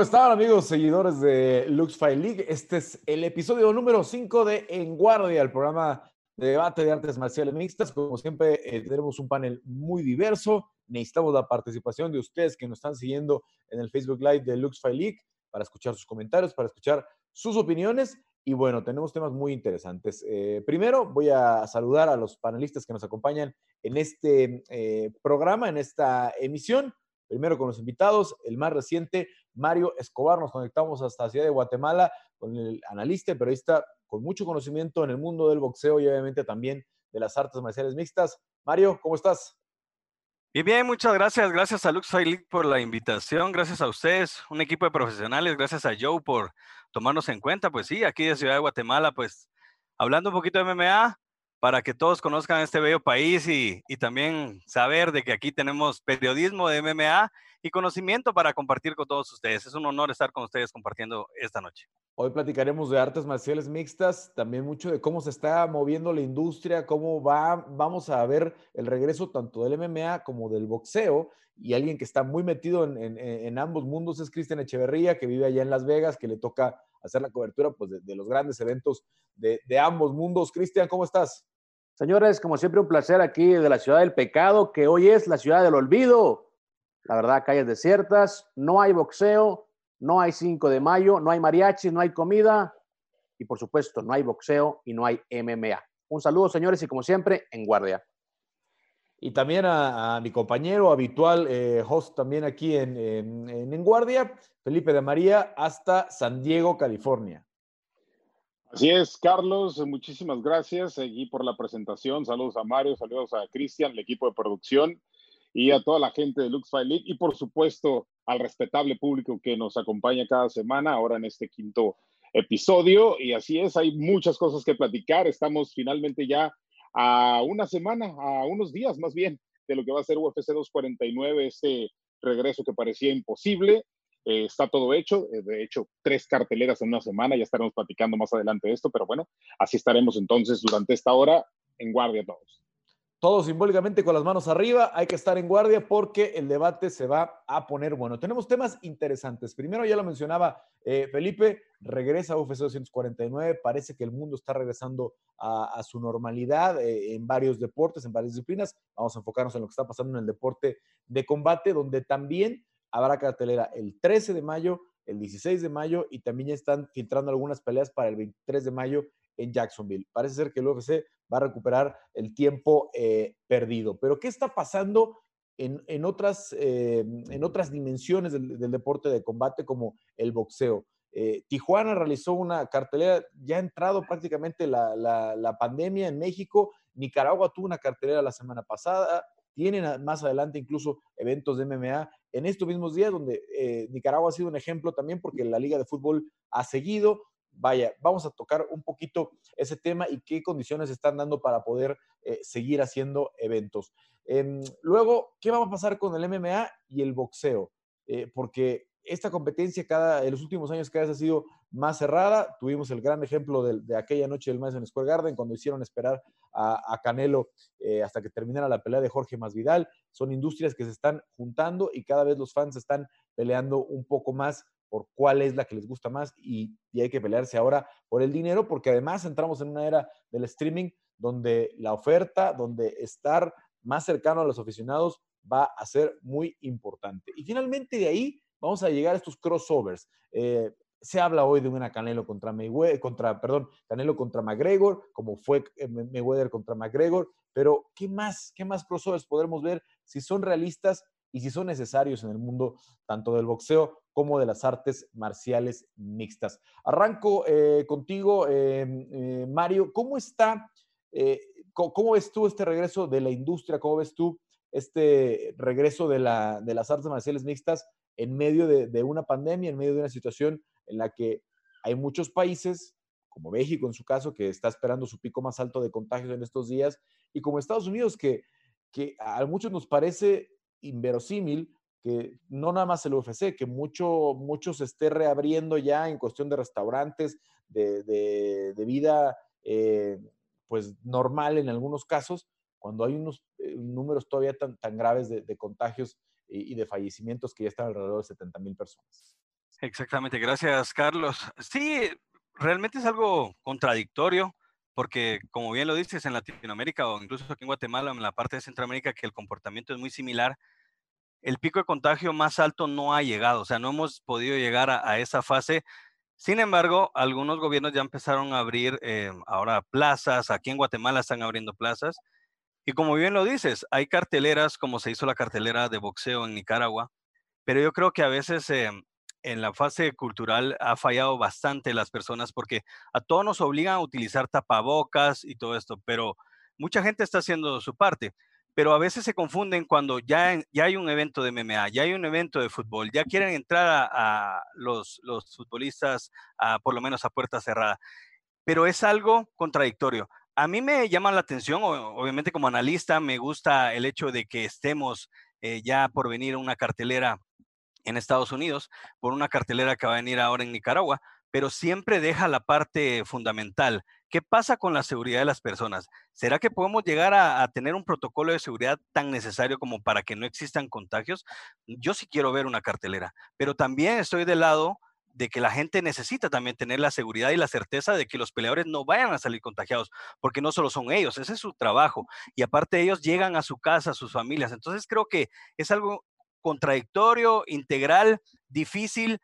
¿Cómo están amigos seguidores de LuxFi League? Este es el episodio número 5 de En Guardia, el programa de debate de artes marciales mixtas. Como siempre, eh, tenemos un panel muy diverso. Necesitamos la participación de ustedes que nos están siguiendo en el Facebook Live de LuxFi League para escuchar sus comentarios, para escuchar sus opiniones. Y bueno, tenemos temas muy interesantes. Eh, primero, voy a saludar a los panelistas que nos acompañan en este eh, programa, en esta emisión. Primero con los invitados, el más reciente, Mario Escobar. Nos conectamos hasta la ciudad de Guatemala con el analista y periodista con mucho conocimiento en el mundo del boxeo y obviamente también de las artes marciales mixtas. Mario, ¿cómo estás? Bien, bien, muchas gracias. Gracias a Lux League por la invitación. Gracias a ustedes, un equipo de profesionales. Gracias a Joe por tomarnos en cuenta. Pues sí, aquí de Ciudad de Guatemala, pues hablando un poquito de MMA, para que todos conozcan este bello país y, también saber de que aquí tenemos periodismo de MMA y conocimiento para compartir con todos ustedes. Es un honor estar con ustedes compartiendo esta noche. Hoy platicaremos de artes marciales mixtas, también mucho de cómo se está moviendo la industria, cómo va, vamos a ver el regreso tanto del MMA como del boxeo. Y alguien que está muy metido en, ambos mundos es Cristian Echeverría, que vive allá en Las Vegas, que le toca hacer la cobertura pues, de, los grandes eventos de, de ambos mundos. Cristian, ¿cómo estás? Señores, como siempre, un placer aquí de la ciudad del pecado, que hoy es la ciudad del olvido. La verdad, calles desiertas, no hay boxeo, no hay 5 de mayo, no hay mariachi, no hay comida y, por supuesto, no hay boxeo y no hay MMA. Un saludo, señores, y como siempre, en guardia. Y también a, mi compañero habitual, eh, host también aquí en, en Guardia, Felipe de María, hasta San Diego, California. Así es, Carlos, muchísimas gracias aquí por la presentación. Saludos a Mario, saludos a Cristian, el equipo de producción y a toda la gente de LuxFile League y por supuesto al respetable público que nos acompaña cada semana ahora en este quinto episodio. Y así es, hay muchas cosas que platicar. Estamos finalmente ya a una semana, a unos días más bien, de lo que va a ser UFC 249, ese regreso que parecía imposible. Eh, está todo hecho, eh, de hecho, tres carteleras en una semana, ya estaremos platicando más adelante de esto, pero bueno, así estaremos entonces durante esta hora en guardia todos. Todos simbólicamente con las manos arriba, hay que estar en guardia porque el debate se va a poner bueno. Tenemos temas interesantes. Primero, ya lo mencionaba eh, Felipe, regresa a UFC 249, parece que el mundo está regresando a, su normalidad en varios deportes, en varias disciplinas. Vamos a enfocarnos en lo que está pasando en el deporte de combate, donde también habrá cartelera el 13 de mayo, el 16 de mayo y también ya están filtrando algunas peleas para el 23 de mayo en Jacksonville. Parece ser que el UFC va a recuperar el tiempo eh, perdido. Pero ¿qué está pasando en, otras, eh, en otras dimensiones del, deporte de combate como el boxeo? Eh, Tijuana realizó una cartelera, ya ha entrado prácticamente la, la, pandemia en México, Nicaragua tuvo una cartelera la semana pasada, tienen más adelante incluso eventos de MMA en estos mismos días, donde eh, Nicaragua ha sido un ejemplo también porque la Liga de Fútbol ha seguido. Vaya, vamos a tocar un poquito ese tema y qué condiciones están dando para poder eh, seguir haciendo eventos. Em, luego, ¿qué va a pasar con el MMA y el boxeo? Eh, porque esta competencia cada, en los últimos años cada vez ha sido más cerrada. Tuvimos el gran ejemplo de, aquella noche del Madison Square Garden cuando hicieron esperar a, Canelo eh, hasta que terminara la pelea de Jorge Masvidal. Son industrias que se están juntando y cada vez los fans están peleando un poco más por cuál es la que les gusta más y, y hay que pelearse ahora por el dinero porque además entramos en una era del streaming donde la oferta, donde estar más cercano a los aficionados va a ser muy importante. Y finalmente de ahí vamos a llegar a estos crossovers. Eh, se habla hoy de una Canelo contra Mayweather, contra, perdón, Canelo contra McGregor, como fue eh, Mayweather contra McGregor, pero ¿qué más, qué más crossovers podremos ver si son realistas y si son necesarios en el mundo tanto del boxeo como de las artes marciales mixtas? Arranco eh, contigo, Mario, ¿cómo está, cómo, ves tú este regreso de la industria? ¿Cómo ves tú este regreso de las artes marciales mixtas en medio de, una pandemia, en medio de una situación en la que hay muchos países, como México en su caso, que está esperando su pico más alto de contagios en estos días, y como Estados Unidos, que, que a muchos nos parece inverosímil que no nada más el UFC, que mucho, mucho se esté reabriendo ya en cuestión de restaurantes, de, vida eh, pues normal en algunos casos, cuando hay unos eh, números todavía tan, tan graves de, contagios y, de fallecimientos que ya están alrededor de 70 mil personas. Exactamente, gracias Carlos. Sí, realmente es algo contradictorio porque como bien lo dices en Latinoamérica o incluso aquí en Guatemala, en la parte de Centroamérica, que el comportamiento es muy similar, el pico de contagio más alto no ha llegado, o sea, no hemos podido llegar a, esa fase. Sin embargo, algunos gobiernos ya empezaron a abrir eh, ahora plazas, aquí en Guatemala están abriendo plazas, y como bien lo dices, hay carteleras, como se hizo la cartelera de boxeo en Nicaragua, pero yo creo que a veces eh, en la fase cultural ha fallado bastante las personas porque a todos nos obligan a utilizar tapabocas y todo esto, pero mucha gente está haciendo su parte. Pero a veces se confunden cuando ya, ya hay un evento de MMA, ya hay un evento de fútbol, ya quieren entrar a, los, los, futbolistas a, por lo menos a puerta cerrada. Pero es algo contradictorio. A mí me llama la atención, obviamente como analista, me gusta el hecho de que estemos eh, ya por venir una cartelera en Estados Unidos, por una cartelera que va a venir ahora en Nicaragua, pero siempre deja la parte fundamental. ¿Qué pasa con la seguridad de las personas? ¿Será que podemos llegar a, tener un protocolo de seguridad tan necesario como para que no existan contagios? Yo sí quiero ver una cartelera, pero también estoy del lado de que la gente necesita también tener la seguridad y la certeza de que los peleadores no vayan a salir contagiados, porque no solo son ellos, ese es su trabajo. Y aparte ellos llegan a su casa, a sus familias. Entonces creo que es algo contradictorio, integral, difícil,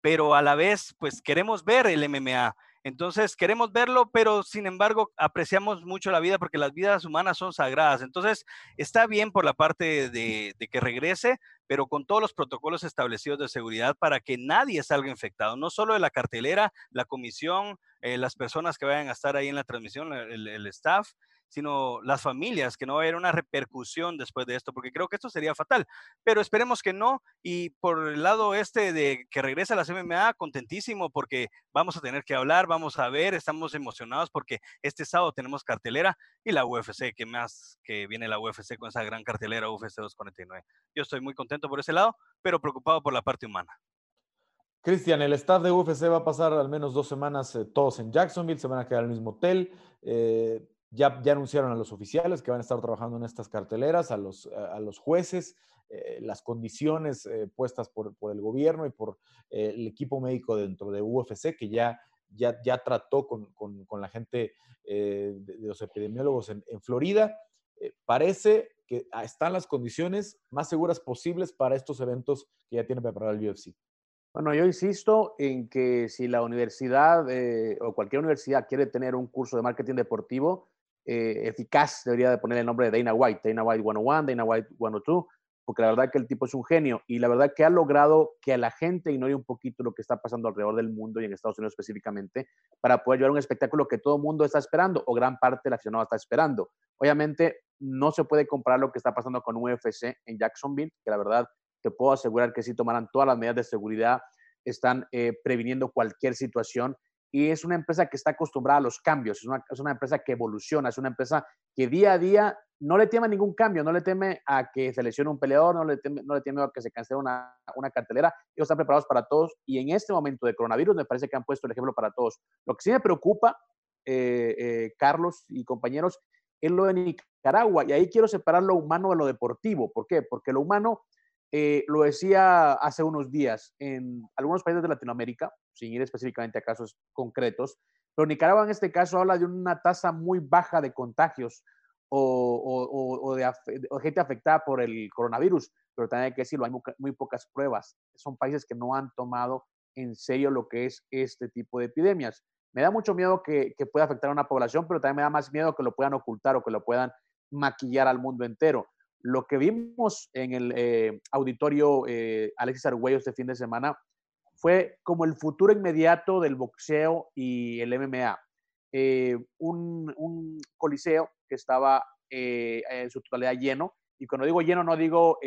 pero a la vez, pues queremos ver el MMA. Entonces, queremos verlo, pero sin embargo, apreciamos mucho la vida porque las vidas humanas son sagradas. Entonces, está bien por la parte de, que regrese, pero con todos los protocolos establecidos de seguridad para que nadie salga infectado, no solo de la cartelera, la comisión, eh, las personas que vayan a estar ahí en la transmisión, el staff, sino las familias, que no va una repercusión después de esto, porque creo que esto sería fatal. Pero esperemos que no. Y por el lado este de que regrese a la MMA, contentísimo porque vamos a tener que hablar, vamos a ver, estamos emocionados porque este sábado tenemos cartelera y la UFC, que más que viene la UFC con esa gran cartelera UFC 249. Yo estoy muy contento por ese lado, pero preocupado por la parte humana. Cristian, el staff de UFC va a pasar al menos dos semanas eh, todos en Jacksonville, se van a quedar en el mismo hotel. Eh, ya, ya anunciaron a los oficiales que van a estar trabajando en estas carteleras, a los, a los jueces, eh, las condiciones eh, puestas por, por, el gobierno y por eh, el equipo médico dentro de UFC, que ya, ya, ya trató con, con, con la gente de, los epidemiólogos en, en Florida. parece que están las condiciones más seguras posibles para estos eventos que ya tiene preparado el UFC. Bueno, yo insisto en que si la universidad o cualquier universidad quiere tener un curso de marketing deportivo, eh, eficaz, debería de poner el nombre de Dana White, Dana White 101, Dana White 102, porque la verdad que el tipo es un genio y la verdad que ha logrado que a la gente ignore un poquito lo que está pasando alrededor del mundo y en Estados Unidos específicamente para poder llevar un espectáculo que todo el mundo está esperando o gran parte de la aficionado está esperando. Obviamente no se puede comparar lo que está pasando con UFC en Jacksonville, que la verdad te puedo asegurar que si tomaran todas las medidas de seguridad, están eh, previniendo cualquier situación y es una empresa que está acostumbrada a los cambios, es una, es una, empresa que evoluciona, es una empresa que día a día no le teme a ningún cambio, no le teme a que se lesione un peleador, no le teme, no le teme a que se cancele una, una, cartelera, ellos están preparados para todos y en este momento de coronavirus me parece que han puesto el ejemplo para todos. Lo que sí me preocupa, eh, eh, Carlos y compañeros, es lo de Nicaragua y ahí quiero separar lo humano de lo deportivo. ¿Por qué? Porque lo humano eh, lo decía hace unos días, en algunos países de Latinoamérica, sin ir específicamente a casos concretos, pero Nicaragua en este caso habla de una tasa muy baja de contagios o, de, gente afectada por el coronavirus, pero también hay que decirlo, hay muy, pocas pruebas. Son países que no han tomado en serio lo que es este tipo de epidemias. Me da mucho miedo que, que pueda afectar a una población, pero también me da más miedo que lo puedan ocultar o que lo puedan maquillar al mundo entero. Lo que vimos en el eh, auditorio eh, Alexis Argüello este fin de semana fue como el futuro inmediato del boxeo y el MMA. Eh, un, coliseo que estaba en su totalidad lleno, y cuando digo lleno no digo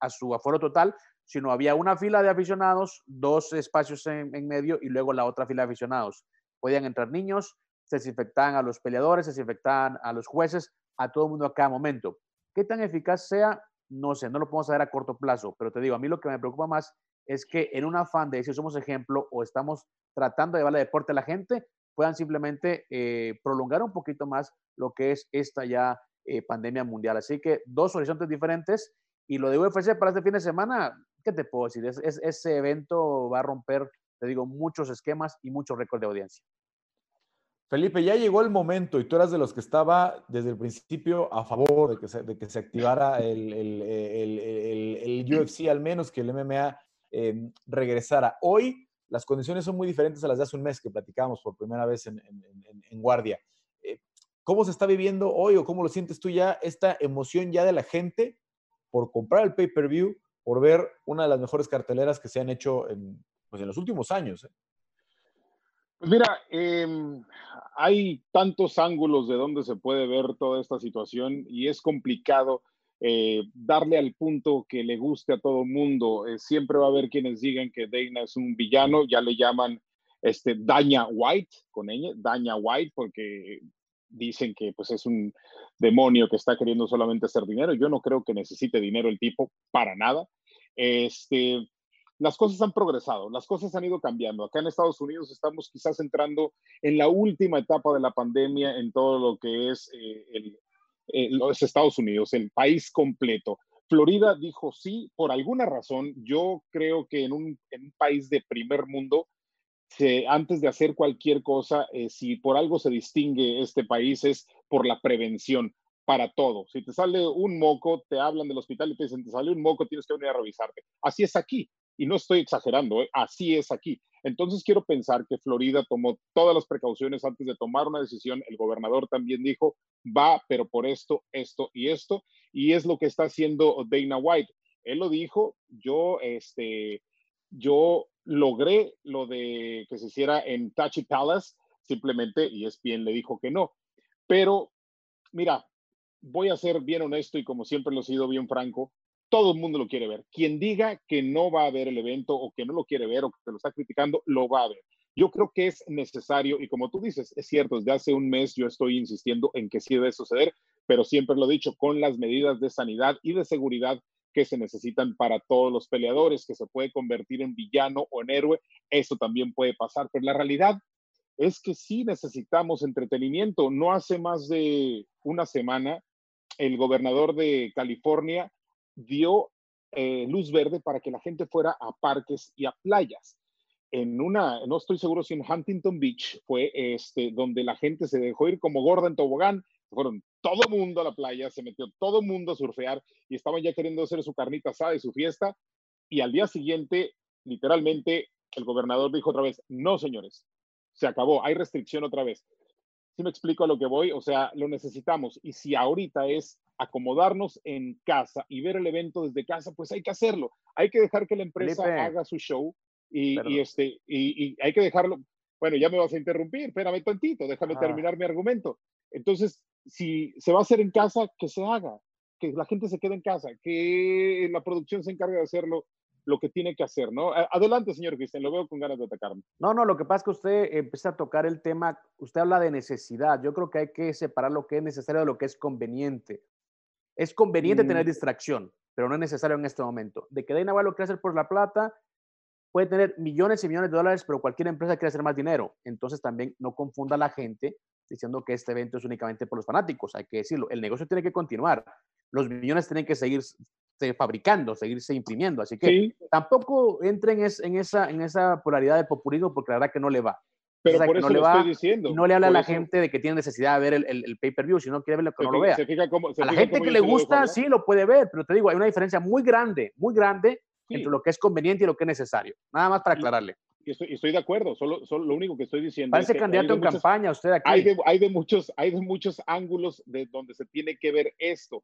a su aforo total, sino había una fila de aficionados, dos espacios en, en, medio y luego la otra fila de aficionados. Podían entrar niños, se desinfectaban a los peleadores, se desinfectaban a los jueces, a todo el mundo a cada momento. ¿Qué tan eficaz sea? No sé, no lo podemos saber a corto plazo, pero te digo, a mí lo que me preocupa más es que en un afán de decir somos ejemplo o estamos tratando de llevarle deporte a la gente, puedan simplemente eh, prolongar un poquito más lo que es esta ya eh, pandemia mundial. Así que dos horizontes diferentes y lo de UFC para este fin de semana, ¿qué te puedo decir? Es, ese evento va a romper, te digo, muchos esquemas y muchos récords de audiencia. Felipe, ya llegó el momento y tú eras de los que estaba desde el principio a favor de que se, de que se activara el, UFC, al menos que el MMA em, regresara. Hoy las condiciones son muy diferentes a las de hace un mes que platicábamos por primera vez en, en Guardia. Eh, ¿Cómo se está viviendo hoy o cómo lo sientes tú ya esta emoción ya de la gente por comprar el pay-per-view, por ver una de las mejores carteleras que se han hecho en, pues, en los últimos años? Eh? Pues mira, em, hay tantos ángulos de donde se puede ver toda esta situación y es complicado eh, darle al punto que le guste a todo mundo. Eh, siempre va a haber quienes digan que Dana es un villano, ya le llaman este, Daña White, con ella, Daña White, porque dicen que pues es un demonio que está queriendo solamente hacer dinero. Yo no creo que necesite dinero el tipo para nada. Este, las cosas han progresado, las cosas han ido cambiando. Acá en Estados Unidos estamos quizás entrando en la última etapa de la pandemia en todo lo que es eh, los Estados Unidos, el país completo. Florida dijo sí, por alguna razón. Yo creo que en un, país de primer mundo, antes de hacer cualquier cosa, eh, si por algo se distingue este país es por la prevención para todo. Si te sale un moco, te hablan del hospital y te dicen, te sale un moco, tienes que venir a revisarte. Así es aquí. Y no estoy exagerando, ¿eh? así es aquí. Entonces quiero pensar que Florida tomó todas las precauciones antes de tomar una decisión. El gobernador también dijo, va, pero por esto, esto y esto. Y es lo que está haciendo Dana White. Él lo dijo, yo, este, yo logré lo de que se hiciera en Tachi Palace, simplemente, y es bien, le dijo que no. Pero, mira, voy a ser bien honesto y como siempre lo he sido bien franco, todo el mundo lo quiere ver. Quien diga que no va a ver el evento o que no lo quiere ver o que te lo está criticando, lo va a ver. Yo creo que es necesario y como tú dices, es cierto, desde hace un mes yo estoy insistiendo en que sí debe suceder, pero siempre lo he dicho, con las medidas de sanidad y de seguridad que se necesitan para todos los peleadores, que se puede convertir en villano o en héroe, eso también puede pasar, pero la realidad es que sí necesitamos entretenimiento. No hace más de una semana, el gobernador de California dio eh, luz verde para que la gente fuera a parques y a playas. En una, no estoy seguro si en Huntington Beach fue este, donde la gente se dejó ir como gorda en tobogán, fueron todo mundo a la playa, se metió todo mundo a surfear y estaban ya queriendo hacer su carnita asada y su fiesta. Y al día siguiente, literalmente, el gobernador dijo otra vez, no, señores, se acabó, hay restricción otra vez. Si me explico a lo que voy, o sea, lo necesitamos. Y si ahorita es acomodarnos en casa y ver el evento desde casa, pues hay que hacerlo. Hay que dejar que la empresa haga su show y, este, y, hay que dejarlo. Bueno, ya me vas a interrumpir, espérame tantito, déjame ah. terminar mi argumento. Entonces, si se va a hacer en casa, que se haga, que la gente se quede en casa, que la producción se encargue de hacerlo lo que tiene que hacer, ¿no? Adelante, señor Cristian, lo veo con ganas de atacarme. No, no, lo que pasa es que usted empieza a tocar el tema, usted habla de necesidad, yo creo que hay que separar lo que es necesario de lo que es conveniente. Es conveniente tener mm. distracción, pero no es necesario en este momento. De que Dana White lo quiere hacer por la plata, puede tener millones y millones de dólares, pero cualquier empresa quiere hacer más dinero. Entonces también no confunda a la gente diciendo que este evento es únicamente por los fanáticos. Hay que decirlo, el negocio tiene que continuar. Los millones tienen que seguir fabricando, seguirse imprimiendo. Así que tampoco entren en, esa, en esa polaridad de populismo porque la verdad que no le va. Pero por eso no le va, estoy diciendo. No le habla a la gente de que tiene necesidad de ver el, el, pay-per-view, si no quiere verlo, que no lo vea. a la gente que le gusta, sí lo puede ver, pero te digo, hay una diferencia muy grande, muy grande entre lo que es conveniente y lo que es necesario. Nada más para aclararle. Y estoy, estoy, de acuerdo, solo, solo, lo único que estoy diciendo. Parece candidato en campaña usted aquí. Hay de, hay de, muchos, hay de muchos ángulos de donde se tiene que ver esto.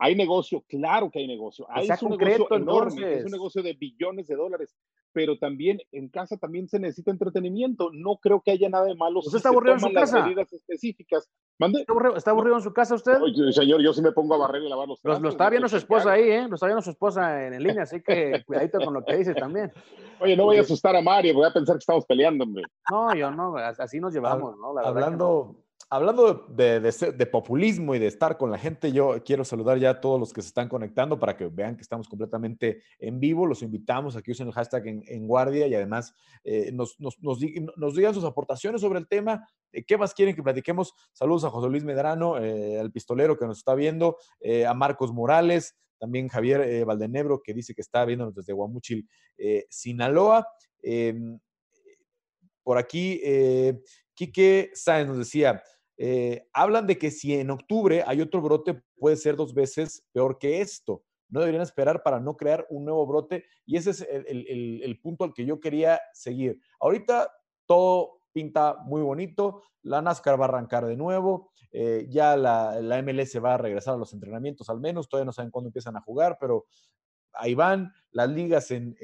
Hay negocio, claro que hay negocio. Hay un negocio enorme, es un negocio de billones de dólares, pero también en casa también se necesita entretenimiento. No creo que haya nada de malo. ¿Usted está aburrido en su casa? medidas específicas. ¿Está aburrido, en su casa usted? señor, yo sí me pongo a barrer y lavar los trastos. Lo, está viendo su esposa ahí, ¿eh? Lo está viendo su esposa en, línea, así que cuidadito con lo que dice también. Oye, no voy a asustar a Mario, voy a pensar que estamos peleando, hombre. No, yo no, así nos llevamos, ¿no? Hablando hablando de, populismo y de estar con la gente, yo quiero saludar ya a todos los que se están conectando para que vean que estamos completamente en vivo. Los invitamos a que usen el hashtag en, guardia y además eh, nos, digan sus aportaciones sobre el tema. ¿Qué más quieren que platiquemos? Saludos a José Luis Medrano, eh, al pistolero que nos está viendo, eh, a Marcos Morales, también Javier eh, Valdenebro, que dice que está viéndonos desde Guamuchil, eh, Sinaloa. Em, por aquí, eh, Quique Sáenz nos decía, hablan de que si en octubre hay otro brote, puede ser dos veces peor que esto. No deberían esperar para no crear un nuevo brote. Y ese es el punto al que yo quería seguir. Ahorita todo pinta muy bonito. La NASCAR va a arrancar de nuevo. Eh, ya la, la, MLS va a regresar a los entrenamientos al menos. Todavía no saben cuándo empiezan a jugar, pero ahí van. Las ligas en,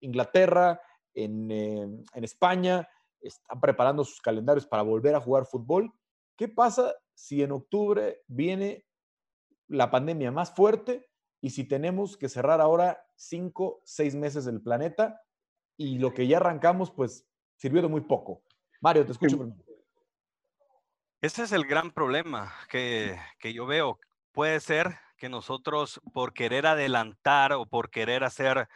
Inglaterra, en, en España, están preparando sus calendarios para volver a jugar fútbol. ¿Qué pasa si en octubre viene la pandemia más fuerte y si tenemos que cerrar ahora cinco, seis meses del planeta y lo que ya arrancamos, pues sirvió de muy poco. Mario, te escucho primero. Ese es el gran problema que, que yo veo. Puede ser que nosotros, por querer adelantar o por querer hacer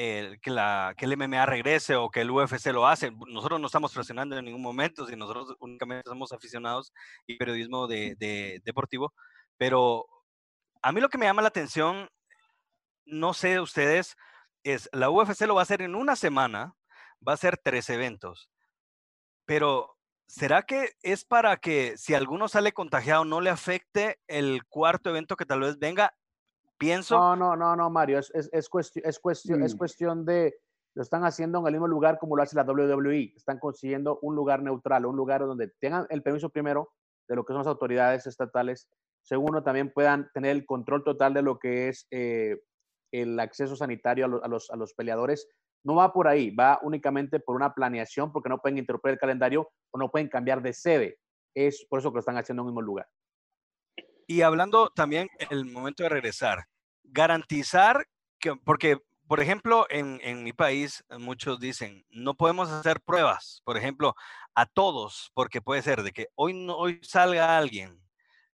eh, que, la, que el MMA regrese o que el UFC lo hace. Nosotros no estamos presionando en ningún momento, si nosotros únicamente somos aficionados y periodismo de, de, deportivo. Pero a mí lo que me llama la atención, no sé ustedes, es la UFC lo va a hacer en una semana, va a ser tres eventos. Pero, ¿será que es para que si alguno sale contagiado no le afecte el cuarto evento que tal vez venga? Pienso. No, no, no, no, Mario, es, es, es, cuestión, es, cuestión, es mm. cuestión de, lo están haciendo en el mismo lugar como lo hace la WWE. Están consiguiendo un lugar neutral, un lugar donde tengan el permiso primero de lo que son las autoridades estatales. Segundo, también puedan tener el control total de lo que es eh, el acceso sanitario a, los, a los peleadores no va por ahí, va únicamente por una planeación porque no pueden interrumpir el calendario o no pueden cambiar de sede. Es por eso que lo están haciendo en un mismo lugar. Y hablando también el momento de regresar, garantizar que, porque, por ejemplo, en, en mi país muchos dicen, no podemos hacer pruebas, por ejemplo, a todos, porque puede ser de que hoy, no, hoy salga alguien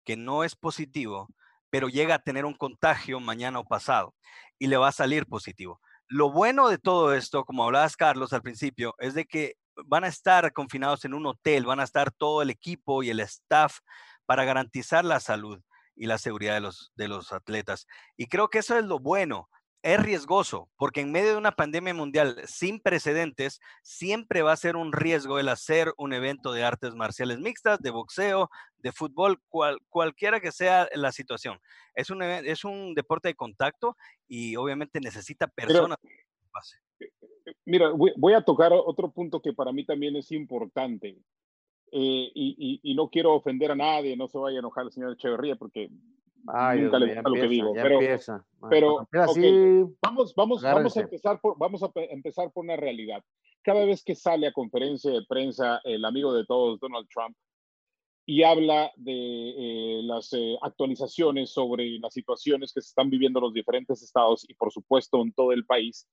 que no es positivo, pero llega a tener un contagio mañana o pasado y le va a salir positivo. Lo bueno de todo esto, como hablabas Carlos al principio, es de que van a estar confinados en un hotel, van a estar todo el equipo y el staff para garantizar la salud y la seguridad de los, de los atletas. Y creo que eso es lo bueno es riesgoso, porque en medio de una pandemia mundial sin precedentes, siempre va a ser un riesgo el hacer un evento de artes marciales mixtas, de boxeo, de fútbol, cualquiera que sea la situación. Es un, es un deporte de contacto y obviamente necesita personas. Eh, eh, mira, voy, a tocar otro punto que para mí también es importante. Eh, y, y, no quiero ofender a nadie, no se vaya a enojar el señor Echeverría, porque nunca le gusta lo que digo. Pero, pero vamos, vamos, vamos, a empezar por, vamos a empezar por una realidad. Cada vez que sale a conferencia de prensa el amigo de todos, Donald Trump, y habla de eh, las eh, actualizaciones sobre las situaciones que se están viviendo en los diferentes estados y por supuesto en todo el país,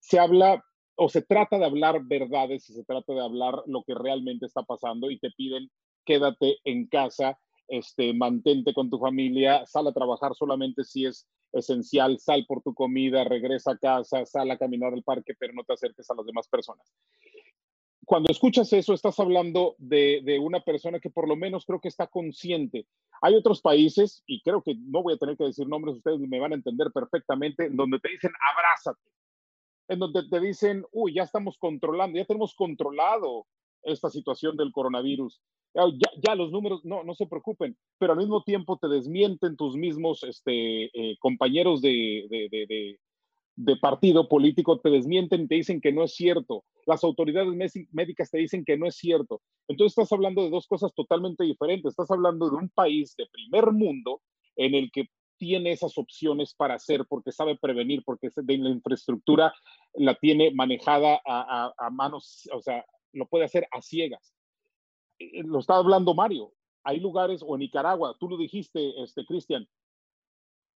se habla o se trata de hablar verdades y se trata de hablar lo que realmente está pasando y te piden quédate en casa este, mantente con tu familia, sal a trabajar solamente si es esencial, sal por tu comida, regresa a casa, sal a caminar al parque, pero no te acerques a las demás personas. Cuando escuchas eso, estás hablando de, de una persona que por lo menos creo que está consciente. Hay otros países, y creo que no voy a tener que decir nombres, ustedes me van a entender perfectamente, donde te dicen abrázate, en donde te dicen, uy, ya estamos controlando, ya tenemos controlado esta situación del coronavirus. Ya, ya, los números, no, no se preocupen, pero al mismo tiempo te desmienten tus mismos este, eh, compañeros de, de, de, de, partido político, te desmienten y te dicen que no es cierto. Las autoridades médicas te dicen que no es cierto. Entonces estás hablando de dos cosas totalmente diferentes. Estás hablando de un país de primer mundo en el que tiene esas opciones para hacer, porque sabe prevenir, porque de la infraestructura la tiene manejada a, a, a manos, o sea, lo puede hacer a ciegas. Eh, lo está hablando Mario. Hay lugares, o en Nicaragua, tú lo dijiste, este, Cristian,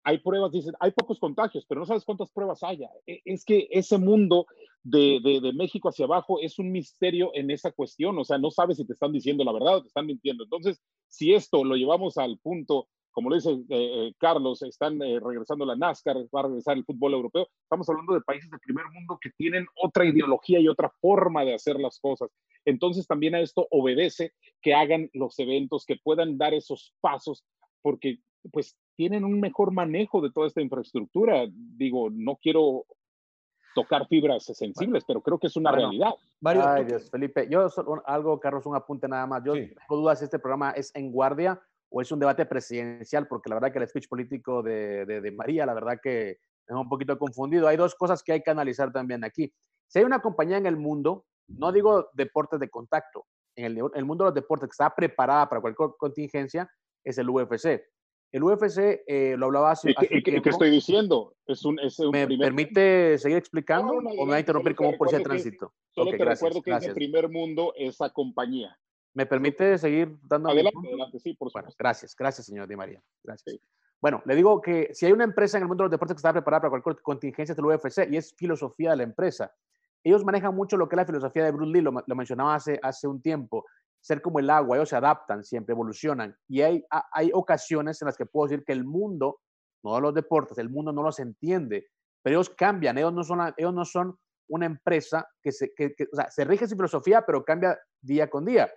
hay pruebas, dicen, hay pocos contagios, pero no sabes cuántas pruebas haya. E, es que ese mundo de, de, de, México hacia abajo es un misterio en esa cuestión, o sea, no sabes si te están diciendo la verdad o te están mintiendo. Entonces, si esto lo llevamos al punto como lo dice eh, eh, Carlos, están eh, regresando la NASCAR, va a regresar el fútbol europeo. Estamos hablando de países del primer mundo que tienen otra ideología y otra forma de hacer las cosas. Entonces también a esto obedece que hagan los eventos, que puedan dar esos pasos porque pues tienen un mejor manejo de toda esta infraestructura. Digo, no quiero tocar fibras sensibles, pero creo que es una realidad. Mario, Ay, Dios, Felipe, yo algo, Carlos, un apunte nada más. Yo no tengo dudas si este programa es en guardia o es un debate presidencial, porque la verdad que el speech político de, de, María, la verdad que es un poquito confundido. Hay dos cosas que hay que analizar también aquí. Si hay una compañía en el mundo, no digo deportes de contacto, en el, el mundo de los deportes que está preparada para cualquier contingencia, es el UFC. El UFC, eh, lo hablaba hace, ¿Qué, ¿Qué, estoy diciendo? Es un, es un ¿Me permite seguir explicando o me va a interrumpir como policía de tránsito? Solo te recuerdo que es el primer mundo esa compañía. ¿Me permite seguir dando? Adelante, adelante, sí, por supuesto. gracias, gracias, señor Di María. Gracias. Bueno, le digo que si hay una empresa en el mundo de los deportes que está preparada para cualquier contingencia del UFC y es filosofía de la empresa. Ellos manejan mucho lo que es la filosofía de Bruce Lee, lo, lo mencionaba hace, hace un tiempo ser como el agua, ellos se adaptan, siempre evolucionan. Y hay, hay ocasiones en las que puedo decir que el mundo, no los deportes, el mundo no los entiende, pero ellos cambian, ellos no son, ellos no son una empresa que se, que, o sea, se rige su filosofía, pero cambia día con día.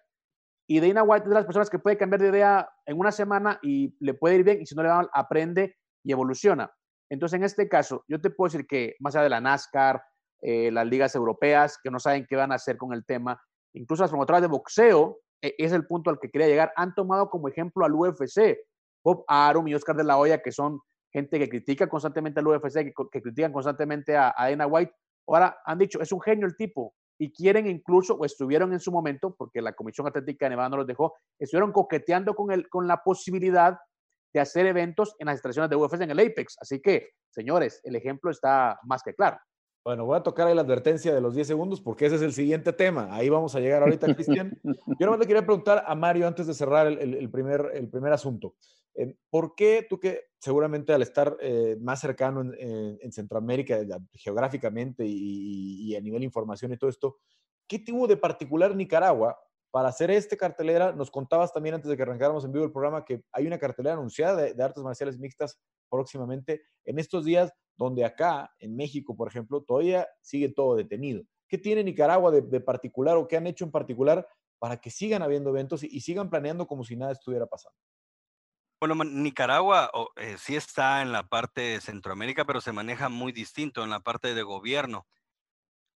Y Dana White es de las personas que puede cambiar de idea en una semana y le puede ir bien, y si no le va aprende y evoluciona. Entonces, en este caso, yo te puedo decir que más allá de la NASCAR, eh, las ligas europeas, que no saben qué van a hacer con el tema, incluso las promotoras de boxeo, e, es el punto al que quería llegar, han tomado como ejemplo al UFC. Bob Arum y Oscar de la Hoya, que son gente que critica constantemente al UFC, que, que critican constantemente a, a Dana White, ahora han dicho, es un genio el tipo, y quieren incluso, o estuvieron en su momento, porque la Comisión Atlética de Nevada no los dejó, estuvieron coqueteando con, el, con la posibilidad de hacer eventos en las estaciones de UFC en el Apex. Así que, señores, el ejemplo está más que claro. Bueno, voy a tocar ahí la advertencia de los 10 segundos porque ese es el siguiente tema. Ahí vamos a llegar ahorita, Cristian. Yo nomás le quería preguntar a Mario antes de cerrar el, primer, el primer asunto. Eh, ¿Por qué tú que seguramente al estar eh, más cercano en, Centroamérica geográficamente y, a nivel información y todo esto, qué tuvo de particular Nicaragua para hacer este cartelera? Nos contabas también antes de que arrancáramos en vivo el programa que hay una cartelera anunciada de artes marciales mixtas próximamente en estos días donde acá, en México, por ejemplo, todavía sigue todo detenido. ¿Qué tiene Nicaragua de, particular o qué han hecho en particular para que sigan habiendo eventos y, sigan planeando como si nada estuviera pasando? Bueno, Nicaragua eh, sí está en la parte de Centroamérica, pero se maneja muy distinto en la parte de gobierno.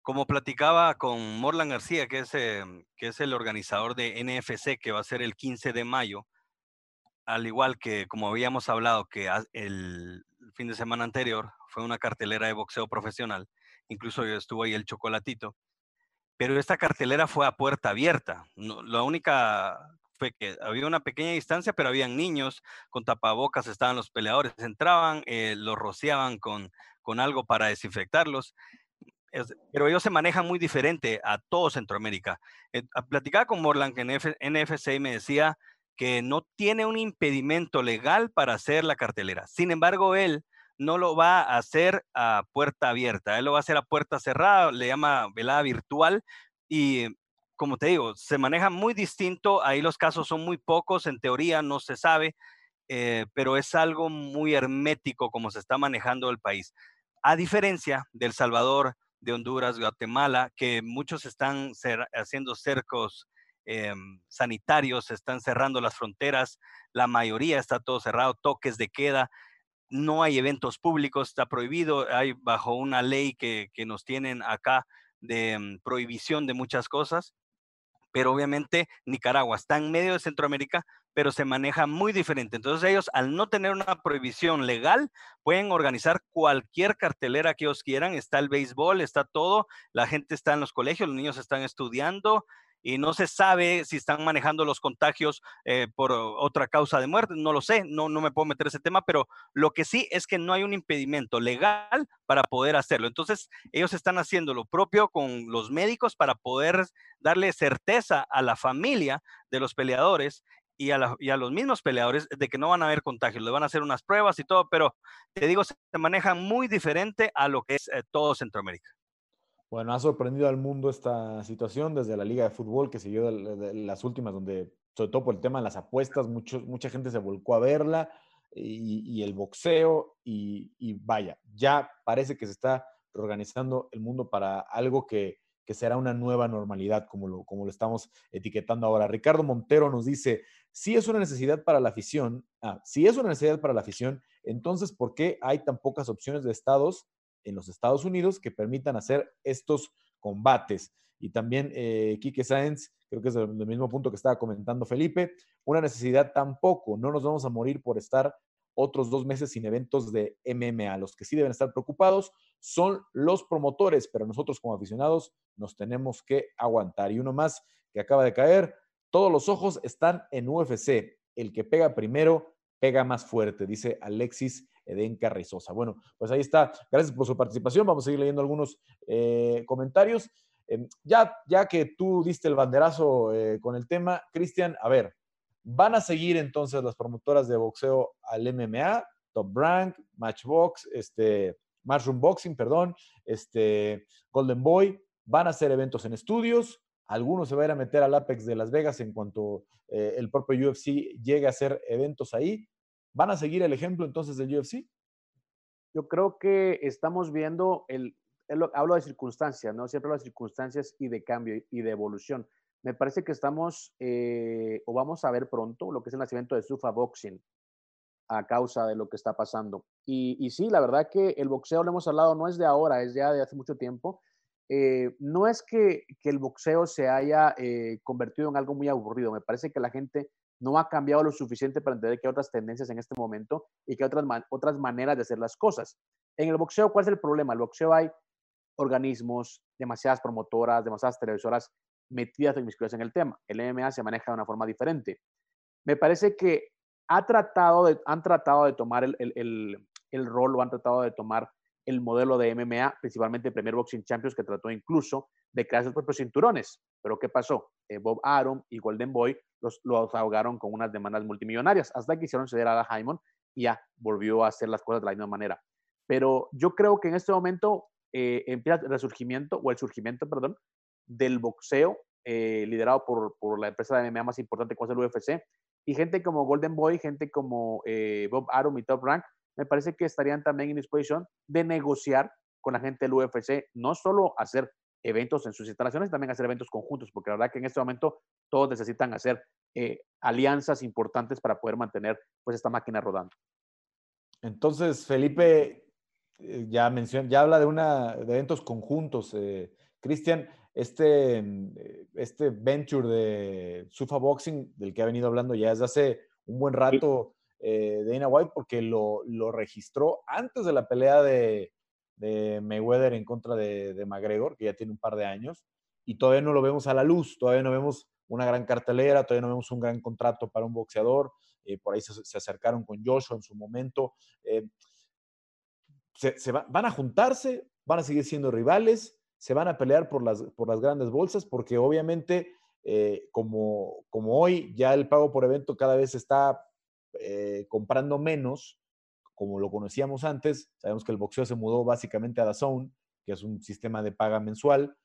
Como platicaba con Morlan García, que es, em, que es el organizador de NFC, que va a ser el 15 de mayo, al igual que como habíamos hablado que el fin de semana anterior fue una cartelera de boxeo profesional, incluso estuvo ahí el chocolatito, pero esta cartelera fue a puerta abierta. la única fue que había una pequeña distancia, pero habían niños con tapabocas, estaban los peleadores, entraban, eh, los rociaban con, con algo para desinfectarlos. pero ellos se manejan muy diferente a todo Centroamérica. Eh, platicaba con Morlan en NFC y me decía que no tiene un impedimento legal para hacer la cartelera. Sin embargo, él no lo va a hacer a puerta abierta, él lo va a hacer a puerta cerrada, le llama velada virtual y como te digo, se maneja muy distinto, ahí los casos son muy pocos, en teoría no se sabe, eh, pero es algo muy hermético como se está manejando el país. A diferencia del Salvador, de Honduras, Guatemala, que muchos están haciendo cercos em, sanitarios, están cerrando las fronteras, la mayoría está todo cerrado, toques de queda, no hay eventos públicos, está prohibido, hay bajo una ley que, nos tienen acá de mm, prohibición de muchas cosas, pero obviamente Nicaragua está en medio de Centroamérica, pero se maneja muy diferente. Entonces ellos, al no tener una prohibición legal, pueden organizar cualquier cartelera que ellos quieran. Está el béisbol, está todo, la gente está en los colegios, los niños están estudiando, y no se sabe si están manejando los contagios eh, por otra causa de muerte, no lo sé, no, no me puedo meter ese tema, pero lo que sí es que no hay un impedimento legal para poder hacerlo. Entonces, ellos están haciendo lo propio con los médicos para poder darle certeza a la familia de los peleadores y a, los mismos peleadores de que no van a haber contagios, le van a hacer unas pruebas y todo, pero te digo, se manejan muy diferente a lo que es eh, todo Centroamérica. Bueno, ha sorprendido al mundo esta situación desde la Liga de Fútbol que siguió de, las últimas, donde, sobre todo por el tema de las apuestas, mucha gente se volcó a verla y, el boxeo. Y, vaya, ya parece que se está reorganizando el mundo para algo que, que será una nueva normalidad, como lo, como lo estamos etiquetando ahora. Ricardo Montero nos dice, si es una necesidad para la afición, ah, si es una necesidad para la afición, entonces, ¿por qué hay tan pocas opciones de estados en los Estados Unidos que permitan hacer estos combates? Y también eh, Quique Sáenz, creo que es el, mismo punto que estaba comentando Felipe, una necesidad tampoco, no nos vamos a morir por estar otros dos meses sin eventos de MMA. Los que sí deben estar preocupados son los promotores, pero nosotros como aficionados nos tenemos que aguantar. Y uno más que acaba de caer, todos los ojos están en UFC. El que pega primero, pega más fuerte, dice Alexis Eden Carrizosa. Bueno, pues ahí está. Gracias por su participación. Vamos a seguir leyendo algunos eh, comentarios. Em, ya, ya que tú diste el banderazo eh, con el tema, Cristian, a ver, Van a seguir entonces las promotoras de boxeo al MMA, Top Rank, Matchbox, este, Mushroom Boxing, perdón, este, Golden Boy. Van a hacer eventos en estudios. Algunos se van a meter al Apex de Las Vegas en cuanto eh, el propio UFC llegue a hacer eventos ahí. ¿Van a seguir el ejemplo entonces del UFC? Yo creo que estamos viendo el, hablo de circunstancias, ¿no? Siempre hablo de circunstancias y de cambio y de evolución. Me parece que estamos eh, o vamos a ver pronto lo que es el nacimiento de Sufa Boxing a causa de lo que está pasando. Y, sí, la verdad que el boxeo, lo hemos hablado, no es de ahora, es ya de hace mucho tiempo. Eh, no es que, que, el boxeo se haya eh, convertido en algo muy aburrido, me parece que la gente no ha cambiado lo suficiente para entender que hay otras tendencias en este momento y que hay otras, otras maneras de hacer las cosas. En el boxeo, ¿cuál es el problema? El boxeo hay organismos, demasiadas promotoras, demasiadas televisoras metidas en en el tema. El MMA se maneja de una forma diferente. Me parece que ha tratado de, han tratado de tomar el, el, el, rol o han tratado de tomar el modelo de MMA, principalmente el Premier Boxing Champions, que trató incluso de crear sus propios cinturones. Pero ¿qué pasó? Eh, Bob Arum y Golden Boy los, ahogaron con unas demandas multimillonarias, hasta que hicieron ceder a la y ya volvió a hacer las cosas de la misma manera. Pero yo creo que en este momento eh, empieza el resurgimiento, o el surgimiento, perdón, del boxeo eh, liderado por, por, la empresa de MMA más importante como es el UFC, y gente como Golden Boy, gente como Bob Arum y Top Rank, me parece que estarían también en disposición de negociar con la gente del UFC, no solo hacer eventos en sus instalaciones, también hacer eventos conjuntos, porque la verdad que en este momento todos necesitan hacer eh, alianzas importantes para poder mantener pues esta máquina rodando. Entonces, Felipe ya menciona, ya habla de una de eventos conjuntos. Cristian, este, mm, eh, este venture de Sufa Boxing, del que ha venido hablando ya desde hace un buen rato eh, Dana White, porque lo, lo, registró antes de la pelea de, de Mayweather en contra de, McGregor, que ya tiene un par de años, y todavía no lo vemos a la luz, todavía no vemos una gran cartelera, todavía no vemos un gran contrato para un boxeador, eh, por ahí se, acercaron con Joshua en su momento. Eh, se, se va, van a juntarse, van a seguir siendo rivales, se van a pelear por las, por las grandes bolsas, porque obviamente, eh, como, como hoy ya el pago por evento cada vez está eh, comprando menos, como lo conocíamos antes, sabemos que el boxeo se mudó básicamente a DAZN, que es un sistema de paga mensual,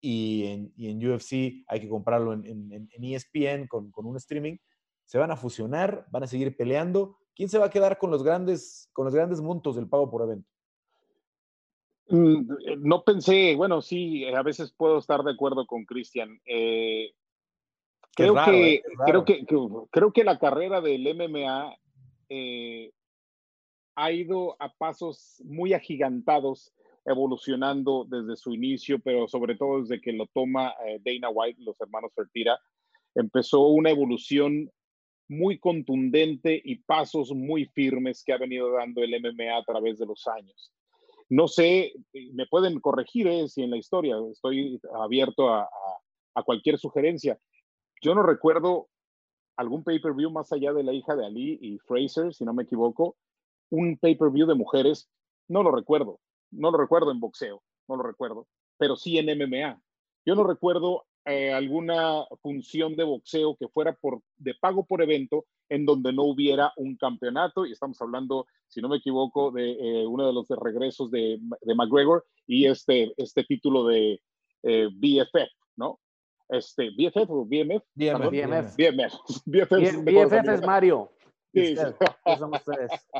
y en, UFC hay que comprarlo en, ESPN con, con, un streaming, se van a fusionar, van a seguir peleando. ¿Quién se va a quedar con los grandes, con los grandes montos del pago por evento? Mm, eh, no pensé, bueno, sí, a veces puedo estar de acuerdo con Cristian. Eh, creo, que, ¿eh? creo, que, creo que la carrera del MMA eh, ha ido a pasos muy agigantados, evolucionando desde su inicio, pero sobre todo desde que lo toma Dana White, los hermanos Fertira, empezó una evolución muy contundente y pasos muy firmes que ha venido dando el MMA a través de los años. No sé, me pueden corregir eh, si en la historia estoy abierto a, cualquier sugerencia. Yo no recuerdo algún pay-per-view más allá de la hija de Ali y Fraser, si no me equivoco, un pay-per-view de mujeres, no lo recuerdo, no lo recuerdo en boxeo, no lo recuerdo, pero sí en MMA. Yo no recuerdo eh, alguna función de boxeo que fuera por, de pago por evento en donde no hubiera un campeonato. Y estamos hablando, si no me equivoco, de eh, uno de los regresos de, McGregor y este, este título de eh, BFF. Este, ¿BFF o BMF? BMF. BMF. BMF. BFF, BFF es Mario. Sí, sí. Son ustedes.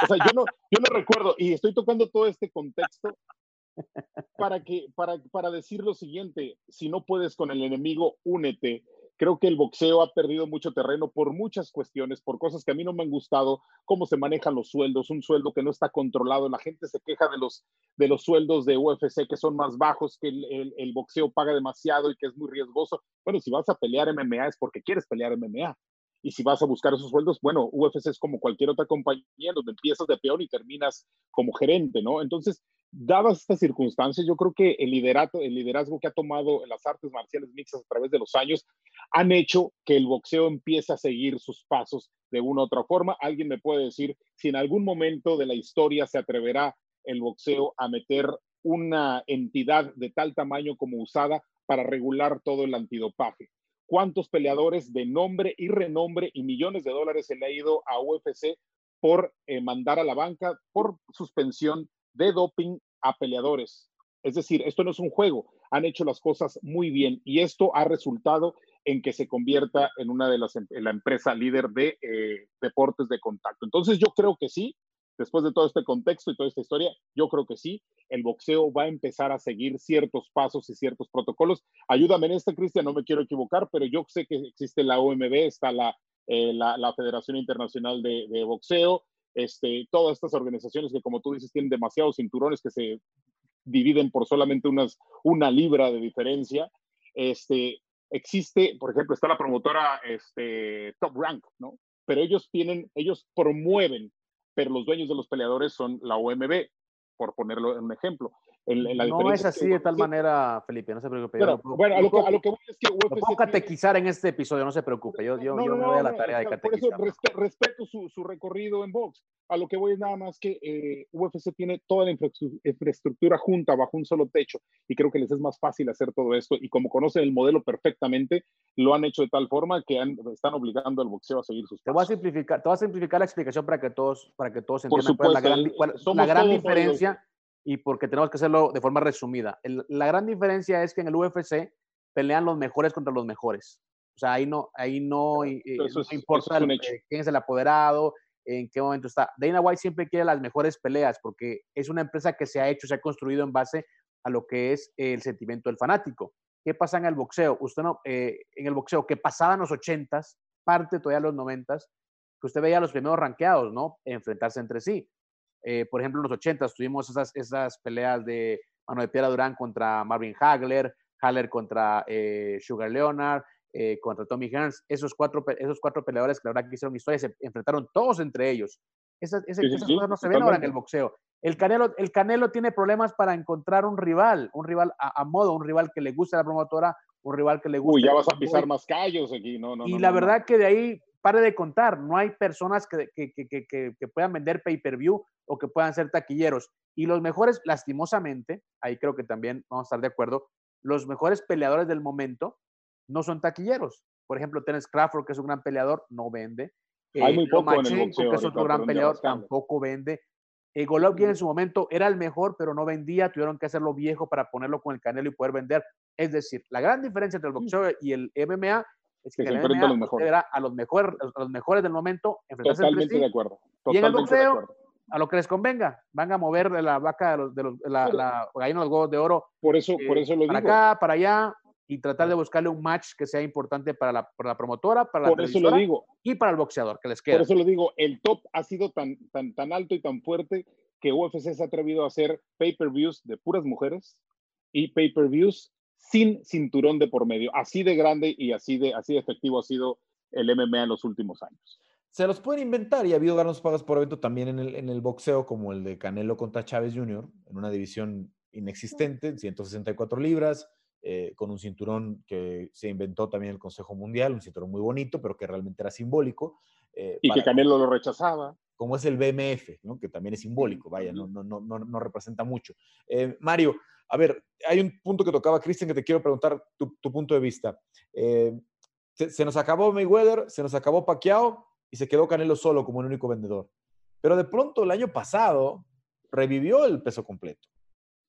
O sea, yo no, yo no recuerdo, y estoy tocando todo este contexto para, que, para, para decir lo siguiente, si no puedes con el enemigo, únete. Creo que el boxeo ha perdido mucho terreno por muchas cuestiones, por cosas que a mí no me han gustado, cómo se manejan los sueldos, un sueldo que no está controlado. La gente se queja de los, de los sueldos de UFC que son más bajos, que el, el boxeo paga demasiado y que es muy riesgoso. Bueno, si vas a pelear MMA es porque quieres pelear MMA y si vas a buscar esos sueldos, bueno, UFC es como cualquier otra compañía donde empiezas de peor y terminas como gerente, ¿no? Entonces, dadas estas circunstancias, yo creo que el liderato, el liderazgo que ha tomado las artes marciales mixtas a través de los años han hecho que el boxeo empiece a seguir sus pasos de una u otra forma. Alguien me puede decir si en algún momento de la historia se atreverá el boxeo a meter una entidad de tal tamaño como usada para regular todo el antidopaje cuántos peleadores de nombre y renombre y millones de dólares se le ha ido a UFC por eh, mandar a la banca, por suspensión de doping a peleadores. Es decir, esto no es un juego, han hecho las cosas muy bien y esto ha resultado en que se convierta en una de las en la empresa líder de eh, deportes de contacto. Entonces yo creo que sí, después de todo este contexto y toda esta historia, yo creo que sí, el boxeo va a empezar a seguir ciertos pasos y ciertos protocolos. Ayúdame en este, Cristian, no me quiero equivocar, pero yo sé que existe la OMB, está la, eh, la, Federación Internacional de, Boxeo, este, todas estas organizaciones que, como tú dices, tienen demasiados cinturones que se dividen por solamente unas, una libra de diferencia. Este, existe, por ejemplo, está la promotora este, Top Rank, ¿no? Pero ellos tienen, ellos promueven pero los dueños de los peleadores son la OMB, por ponerlo en un ejemplo. No es así de tal manera, Felipe, no se preocupe. bueno, a lo, que, a lo, que, voy es que UFC. Lo puedo catequizar en este episodio, no se preocupe. Yo, yo, yo me voy a la tarea de catequizar. Por eso respeto su, su, recorrido en box. A lo que voy es nada más que eh, UFC tiene toda la infraestructura junta bajo un solo techo y creo que les es más fácil hacer todo esto. Y como conocen el modelo perfectamente, lo han hecho de tal forma que están obligando al boxeo a seguir sus pasos. Te voy a simplificar, te voy a simplificar la explicación para que todos, para que todos entiendan cuál es la gran, cuál, la gran diferencia y porque tenemos que hacerlo de forma resumida. la gran diferencia es que en el UFC pelean los mejores contra los mejores. O sea, ahí no, ahí no, eh, importa eh, quién es el apoderado, en qué momento está. Dana White siempre quiere las mejores peleas porque es una empresa que se ha hecho, se ha construido en base a lo que es el sentimiento del fanático. ¿Qué pasa en el boxeo? Usted no, eh, en el boxeo, que pasaba en los 80s, parte todavía en los 90s, que usted veía a los primeros ranqueados, ¿no? Enfrentarse entre sí. Eh, por ejemplo, en los 80 tuvimos esas, esas peleas de Mano de Piedra Durán contra Marvin Hagler, Hagler contra eh, Sugar Leonard, eh, contra Tommy Hearns. Esos cuatro, esos cuatro peleadores que la verdad que hicieron historia se enfrentaron todos entre ellos. Esas, esas, cosas no se ven ahora en el boxeo. El Canelo, el Canelo tiene problemas para encontrar un rival, un rival a, modo, un rival que le guste a la promotora, un rival que le guste. Uy, ya vas a pisar más callos aquí, no, no. Y la verdad que de ahí pare de contar, no hay personas que, que, que, que puedan vender pay-per-view o que puedan ser taquilleros. Y los mejores, lastimosamente, ahí creo que también vamos a estar de acuerdo, los mejores peleadores del momento no son taquilleros. Por ejemplo, Terence Crawford, que es un gran peleador, no vende. Hay muy eh, poco en el boxeo, que es otro gran peleador, tampoco vende. Eh, Golovkin en su momento era el mejor, pero no vendía, tuvieron que hacerlo viejo para ponerlo con el Canelo y poder vender. Es decir, la gran diferencia entre el boxeo y el MMA es que, el MMA a los mejores. a los a los mejores del momento enfrentarse Totalmente de acuerdo. y en el boxeo, a lo que les convenga, van a mover la vaca de, los, de los, la, la gallina de los huevos de oro. Por eso, por eh, eso lo para acá, para allá, y tratar de buscarle un match que sea importante para la, para la promotora, para por eso lo digo. y para el boxeador que les queda. Por eso lo digo, el top ha sido tan, tan, tan alto y tan fuerte que UFC se ha atrevido a hacer pay-per-views de puras mujeres y pay-per-views sin cinturón de por medio. Así de grande y así de, así de efectivo ha sido el MMA en los últimos años se los pueden inventar y ha habido ganos pagas por evento también en el, en el boxeo, como el de Canelo contra Chávez Jr., en una división inexistente, 164 libras, eh, con un cinturón que se inventó también el Consejo Mundial, un cinturón muy bonito, pero que realmente era simbólico. Eh, y que Canelo lo rechazaba. Como es el BMF, ¿no? que también es simbólico, vaya, no, no, no, no, representa mucho. Eh, Mario, a ver, hay un punto que tocaba Cristian que te quiero preguntar tu, tu punto de vista. Se, se, nos acabó Mayweather, se nos acabó Pacquiao, y se quedó Canelo solo como el único vendedor. Pero de pronto el año pasado revivió el peso completo.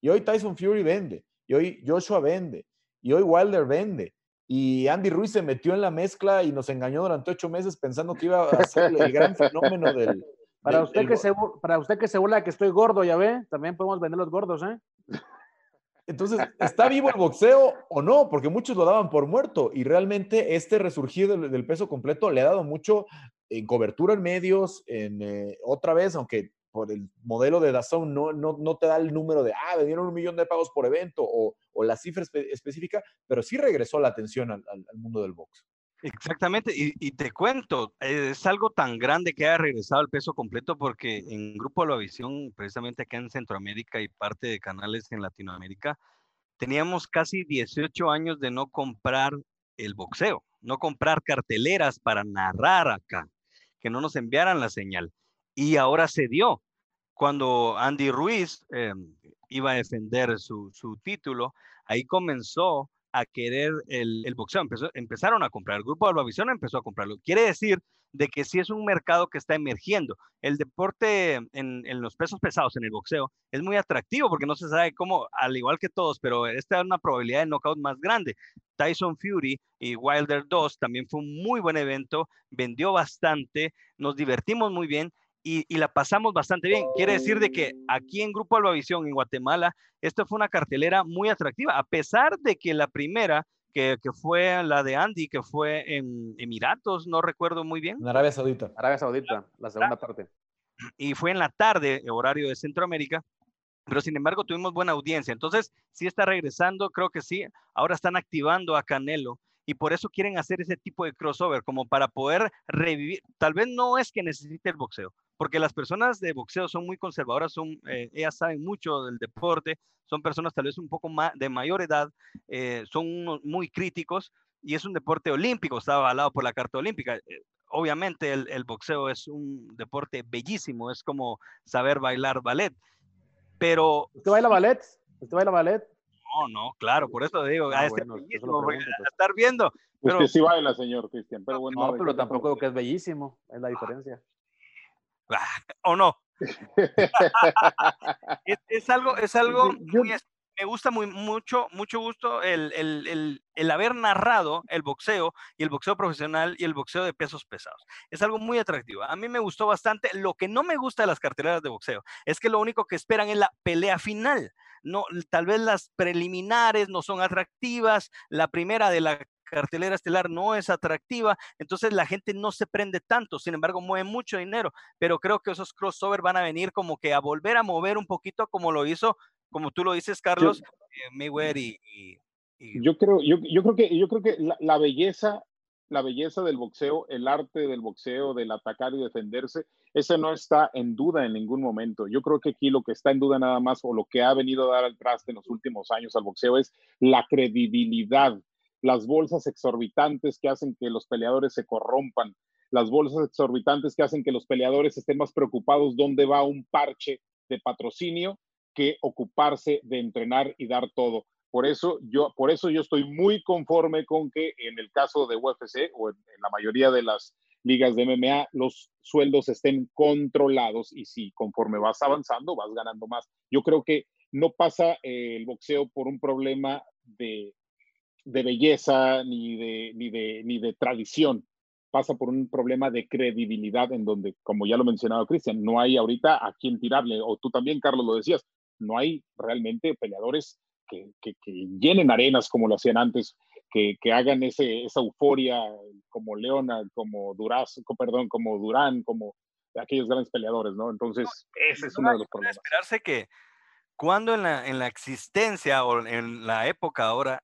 Y hoy Tyson Fury vende, y hoy Joshua vende, y hoy Wilder vende. Y Andy Ruiz se metió en la mezcla y nos engañó durante ocho meses pensando que iba a ser el gran fenómeno del... Para usted, que se, para usted que se burla que estoy gordo, ya ve, también podemos vender los gordos, ¿eh? Entonces, ¿está vivo el boxeo o no? Porque muchos lo daban por muerto y realmente este resurgir del, peso completo le ha dado mucho en cobertura en medios, en eh, otra vez, aunque por el modelo de Dazón no, no, no, te da el número de, ah, vendieron un millón de pagos por evento o, o la cifra específica, pero sí regresó la atención al, al, mundo del box. Exactamente, y, te cuento, es algo tan grande que ha regresado el peso completo porque en Grupo La Visión, precisamente acá en Centroamérica y parte de canales en Latinoamérica, teníamos casi 18 años de no comprar el boxeo, no comprar carteleras para narrar acá, que no nos enviaran la señal. Y ahora se dio. Cuando Andy Ruiz eh, iba a defender su, su, título, ahí comenzó a querer el, boxeo. Empezaron a comprar. El grupo de Albavisión empezó a comprarlo. Quiere decir de que sí es un mercado que está emergiendo. El deporte en, en, los pesos pesados, en el boxeo, es muy atractivo porque no se sabe cómo, al igual que todos, pero esta es una probabilidad de knockout más grande. Tyson Fury y Wilder 2 también fue un muy buen evento, vendió bastante, nos divertimos muy bien y, y, la pasamos bastante bien. Quiere decir de que aquí en Grupo Albavisión, en Guatemala, esto fue una cartelera muy atractiva, a pesar de que la primera que, que, fue la de Andy, que fue en Emiratos, no recuerdo muy bien. En Arabia Saudita. Arabia Saudita, la segunda parte. Y fue en la tarde, horario de Centroamérica, pero sin embargo tuvimos buena audiencia. Entonces, sí está regresando, creo que sí. Ahora están activando a Canelo y por eso quieren hacer ese tipo de crossover, como para poder revivir. Tal vez no es que necesite el boxeo, porque las personas de boxeo son muy conservadoras, son, eh, ellas saben mucho del deporte, son personas tal vez un poco más de mayor edad, eh, son muy críticos y es un deporte olímpico, está avalado por la Carta Olímpica. Eh, obviamente el, el, boxeo es un deporte bellísimo, es como saber bailar ballet, pero... ¿Usted baila ballet? ¿Usted baila ballet? No, no, claro, por eso digo, ah, a este bueno, bellísimo, pregunto, pues. a estar viendo. Pero... Usted sí baila, señor Cristian, pero bueno. No, pero tampoco que es bellísimo, es la diferencia. Ah, ¿O no? es, es, algo, es algo Yo, muy, me gusta muy, mucho, mucho gusto el, el, el, el, haber narrado el boxeo y el boxeo profesional y el boxeo de pesos pesados. Es algo muy atractivo. A mí me gustó bastante. Lo que no me gusta de las carteleras de boxeo es que lo único que esperan es la pelea final. No, tal vez las preliminares no son atractivas. La primera de la cartelera estelar no es atractiva, entonces la gente no se prende tanto, sin embargo mueve mucho dinero, pero creo que esos crossover van a venir como que a volver a mover un poquito como lo hizo, como tú lo dices, Carlos, yo, eh, Mayweather y, y, y, Yo creo, yo, yo creo que, yo creo que la, la belleza la belleza del boxeo, el arte del boxeo, del atacar y defenderse, ese no está en duda en ningún momento. Yo creo que aquí lo que está en duda nada más o lo que ha venido a dar al traste en los últimos años al boxeo es la credibilidad las bolsas exorbitantes que hacen que los peleadores se corrompan, las bolsas exorbitantes que hacen que los peleadores estén más preocupados dónde va un parche de patrocinio que ocuparse de entrenar y dar todo. Por eso yo, por eso yo estoy muy conforme con que en el caso de UFC o en, la mayoría de las ligas de MMA los sueldos estén controlados y si conforme vas avanzando vas ganando más. Yo creo que no pasa eh, el boxeo por un problema de, de belleza ni de, ni, de, ni de tradición. Pasa por un problema de credibilidad en donde, como ya lo mencionaba Cristian, no hay ahorita a quien tirarle, o tú también, Carlos, lo decías, no hay realmente peleadores que, que, que llenen arenas como lo hacían antes, que, que hagan ese, esa euforia como Leona, como Durazo, perdón, como Durán, como aquellos grandes peleadores, ¿no? Entonces, ese es uno de los problemas. Esperarse que cuando en la, en la existencia o en la época ahora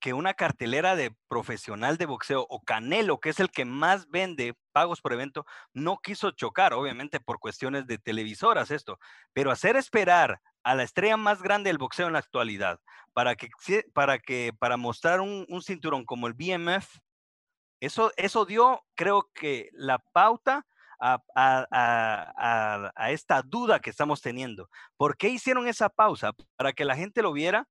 que una cartelera de profesional de boxeo o Canelo, que es el que más vende pagos por evento, no quiso chocar, obviamente por cuestiones de televisoras esto, pero hacer esperar a la estrella más grande del boxeo en la actualidad para que para que para mostrar un, un cinturón como el BMF, eso eso dio, creo que la pauta a, a, a, a, esta duda que estamos teniendo. ¿Por qué hicieron esa pausa? Para que la gente lo viera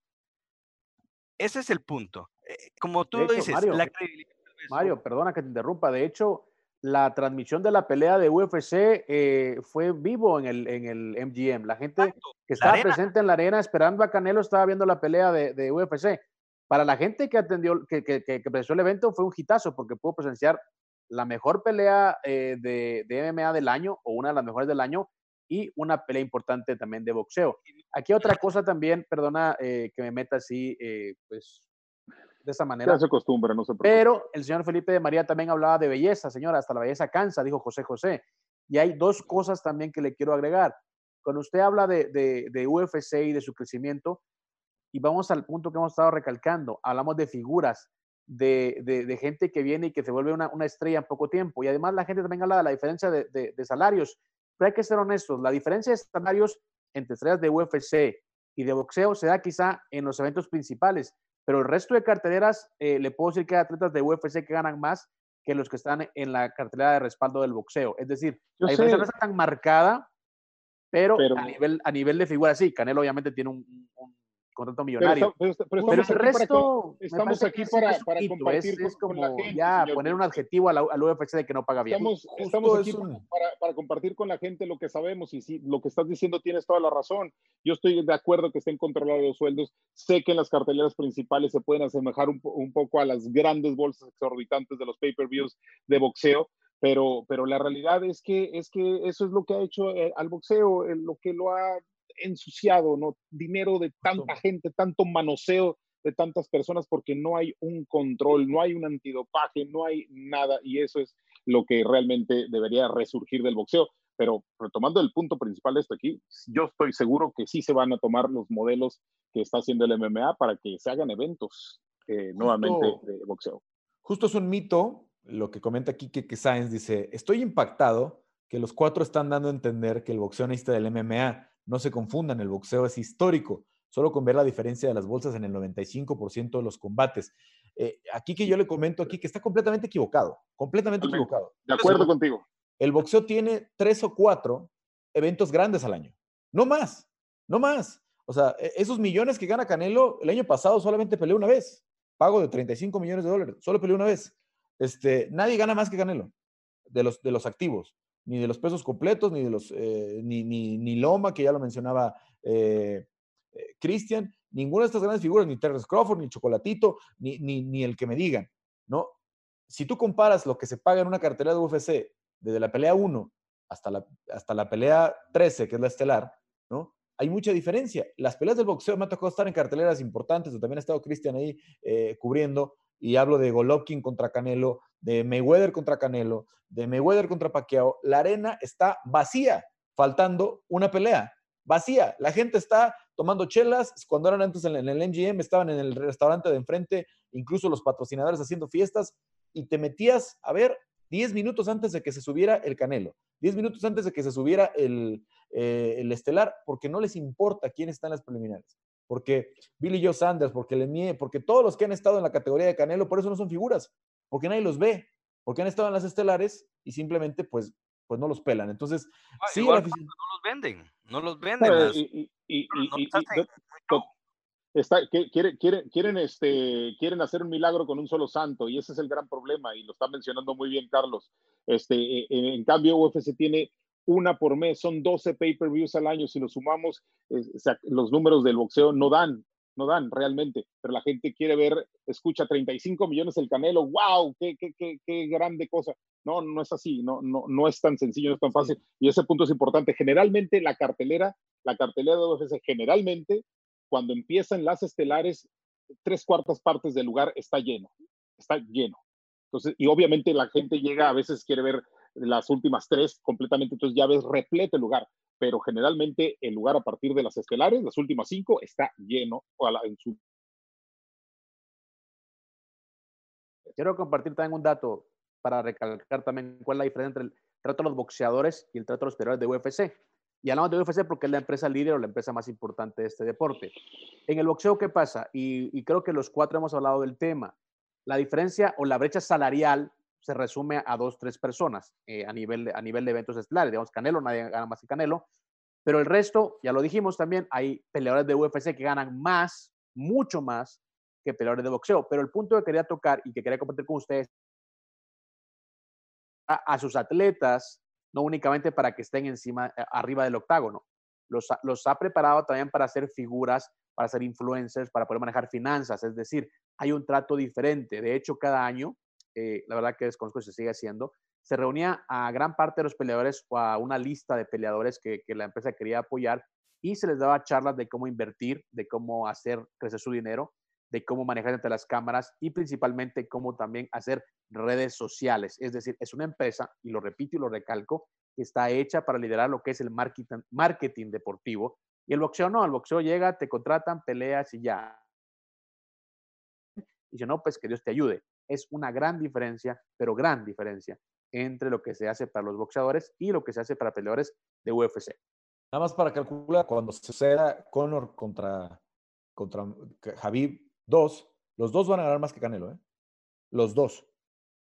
ese es el punto. Eh, como tú hecho, dices, Mario, la credibilidad. Mario, perdona que te interrumpa. De hecho, la transmisión de la pelea de UFC eh, fue vivo en el, en el MGM. La gente Exacto. que estaba presente en la arena esperando a Canelo estaba viendo la pelea de, de UFC. Para la gente que atendió, que, que, que, presenció el evento, fue un hitazo porque pudo presenciar la mejor pelea eh, de, de MMA del año o una de las mejores del año y una pelea importante también de boxeo. Aquí otra cosa también, perdona eh, que me meta así, eh, pues de esa manera. Ya se acostumbra, no se preocupe. Pero el señor Felipe de María también hablaba de belleza, señora, hasta la belleza cansa, dijo José José. Y hay dos cosas también que le quiero agregar. Cuando usted habla de, de, de UFC y de su crecimiento, y vamos al punto que hemos estado recalcando, hablamos de figuras, de, de, gente que viene y que se vuelve una, una, estrella en poco tiempo. Y además la gente también habla de la diferencia de, de, salarios. Pero hay que ser honestos, la diferencia de salarios entre estrellas de UFC y de boxeo se da quizá en los eventos principales, pero el resto de carteleras, eh, le puedo decir que hay atletas de UFC que ganan más que los que están en la cartelera de respaldo del boxeo. Es decir, Yo la diferencia no está tan marcada, pero, a, nivel, a nivel de figura sí. Canelo obviamente tiene un, un contrato millonario. Pero, pero, el resto, estamos aquí para, para, compartir es, como ya poner un adjetivo al, al, UFC de que no paga bien. Estamos, estamos aquí para, para, compartir con la gente lo que sabemos y si lo que estás diciendo tienes toda la razón. Yo estoy de acuerdo que estén controlados los sueldos. Sé que en las carteleras principales se pueden asemejar un, un poco a las grandes bolsas exorbitantes de los pay-per-views de boxeo, pero, pero la realidad es que, es que eso es lo que ha hecho eh, al boxeo, lo que lo ha ensuciado, ¿no? Dinero de tanta gente, tanto manoseo de tantas personas porque no hay un control, no hay un antidopaje, no hay nada y eso es lo que realmente debería resurgir del boxeo. Pero retomando el punto principal de esto aquí, yo estoy seguro que sí se van a tomar los modelos que está haciendo el MMA para que se hagan eventos eh, nuevamente de boxeo. Justo es un mito lo que comenta aquí que Sáenz dice, estoy impactado que los cuatro están dando a entender que el boxeonista del MMA no se confundan, el boxeo es histórico, solo con ver la diferencia de las bolsas en el 95% de los combates. Eh, aquí que yo le comento aquí que está completamente equivocado, completamente equivocado. De acuerdo contigo. El boxeo tiene tres o cuatro eventos grandes al año, no más, no más. O sea, e, esos millones que gana Canelo, el año pasado solamente peleó una vez, pago de 35 millones de dólares, solo peleó una vez. Este, nadie gana más que Canelo de los, de los activos ni de los pesos completos, ni de los, eh, ni, ni, ni, Loma, que ya lo mencionaba eh, eh, Cristian, ninguna de estas grandes figuras, ni Terrence Crawford, ni Chocolatito, ni, ni, ni, el que me digan, ¿no? Si tú comparas lo que se paga en una cartera de UFC desde la pelea 1 hasta la, hasta la pelea 13, que es la estelar, ¿no? Hay mucha diferencia. Las peleas del boxeo me ha tocado estar en carteleras importantes, también ha estado Cristian ahí cubriendo, y hablo de Golovkin contra Canelo, de Mayweather contra Canelo, de Mayweather contra Pacquiao, la arena está vacía, faltando una pelea, vacía. La gente está tomando chelas, cuando eran antes en el NGM, estaban en el restaurante de enfrente, incluso los patrocinadores haciendo fiestas, y te metías a ver 10 minutos antes de que se subiera el Canelo, 10 minutos antes de que se subiera el, eh, el estelar, porque no les importa quién está en las preliminares porque Billy Joe Sanders, porque Lemieux, porque todos los que han estado en la categoría de Canelo, por eso no son figuras, porque nadie los ve, porque han estado en las estelares y simplemente pues, pues no los pelan. Entonces, ah, sí, no los venden, no los venden. y, y, está, quieren, quieren, quieren, este, quieren hacer un milagro con un solo santo y ese es el gran problema y lo está mencionando muy bien Carlos. Este, e, e, en cambio, UFC tiene una por mes, son 12 pay-per-views al año, si lo sumamos, los números del boxeo no dan, no dan realmente, pero la gente quiere ver, escucha 35 millones el Canelo, wow, qué, qué, qué, qué grande cosa. No, no es así, no, no, no es tan sencillo, no es tan fácil, y ese punto es importante. Generalmente la cartelera, la cartelera de UFC, generalmente, cuando empiezan las estelares, tres cuartas partes del lugar está lleno, está lleno. Entonces, y obviamente la gente llega, a veces quiere ver las últimas tres completamente, entonces ya ves repleto el lugar, pero generalmente el lugar a partir de las estelares, las últimas cinco, está lleno en su... Quiero compartir también un dato para recalcar también cuál es la diferencia entre el trato de los boxeadores y el trato de los peleadores de UFC. Y hablamos de UFC porque es la empresa líder o la empresa más importante de este deporte. En el boxeo, ¿qué pasa? Y, y creo que los cuatro hemos hablado del tema. La diferencia o la brecha salarial se resume a dos, tres personas eh, a, nivel de, a nivel de eventos estelares. Digamos, Canelo, nadie gana más que Canelo. Pero el resto, ya lo dijimos también, hay peleadores de UFC que ganan más, mucho más que peleadores de boxeo. Pero el punto que quería tocar y que quería compartir con ustedes a, sus atletas, no únicamente para que estén encima, arriba del octágono. Los, los ha preparado también para hacer figuras, para ser influencers, para poder manejar finanzas. Es decir, hay un trato diferente. De hecho, cada año eh, la verdad que desconozco si se sigue haciendo, se reunía a gran parte de los peleadores o a una lista de peleadores que, que la empresa quería apoyar y se les daba charlas de cómo invertir, de cómo hacer crecer su dinero, de cómo manejar entre las cámaras y principalmente cómo también hacer redes sociales. Es decir, es una empresa, y lo repito y lo recalco, que está hecha para liderar lo que es el marketing, marketing deportivo. Y el boxeo no, el boxeo llega, te contratan, peleas y ya. Y si no, pues que Dios te ayude. Es una gran diferencia, pero gran diferencia entre lo que se hace para los boxeadores y lo que se hace para peleadores de UFC. Nada más para calcular, cuando suceda Conor contra, contra Javib 2, los dos van a ganar más que Canelo, ¿eh? Los dos.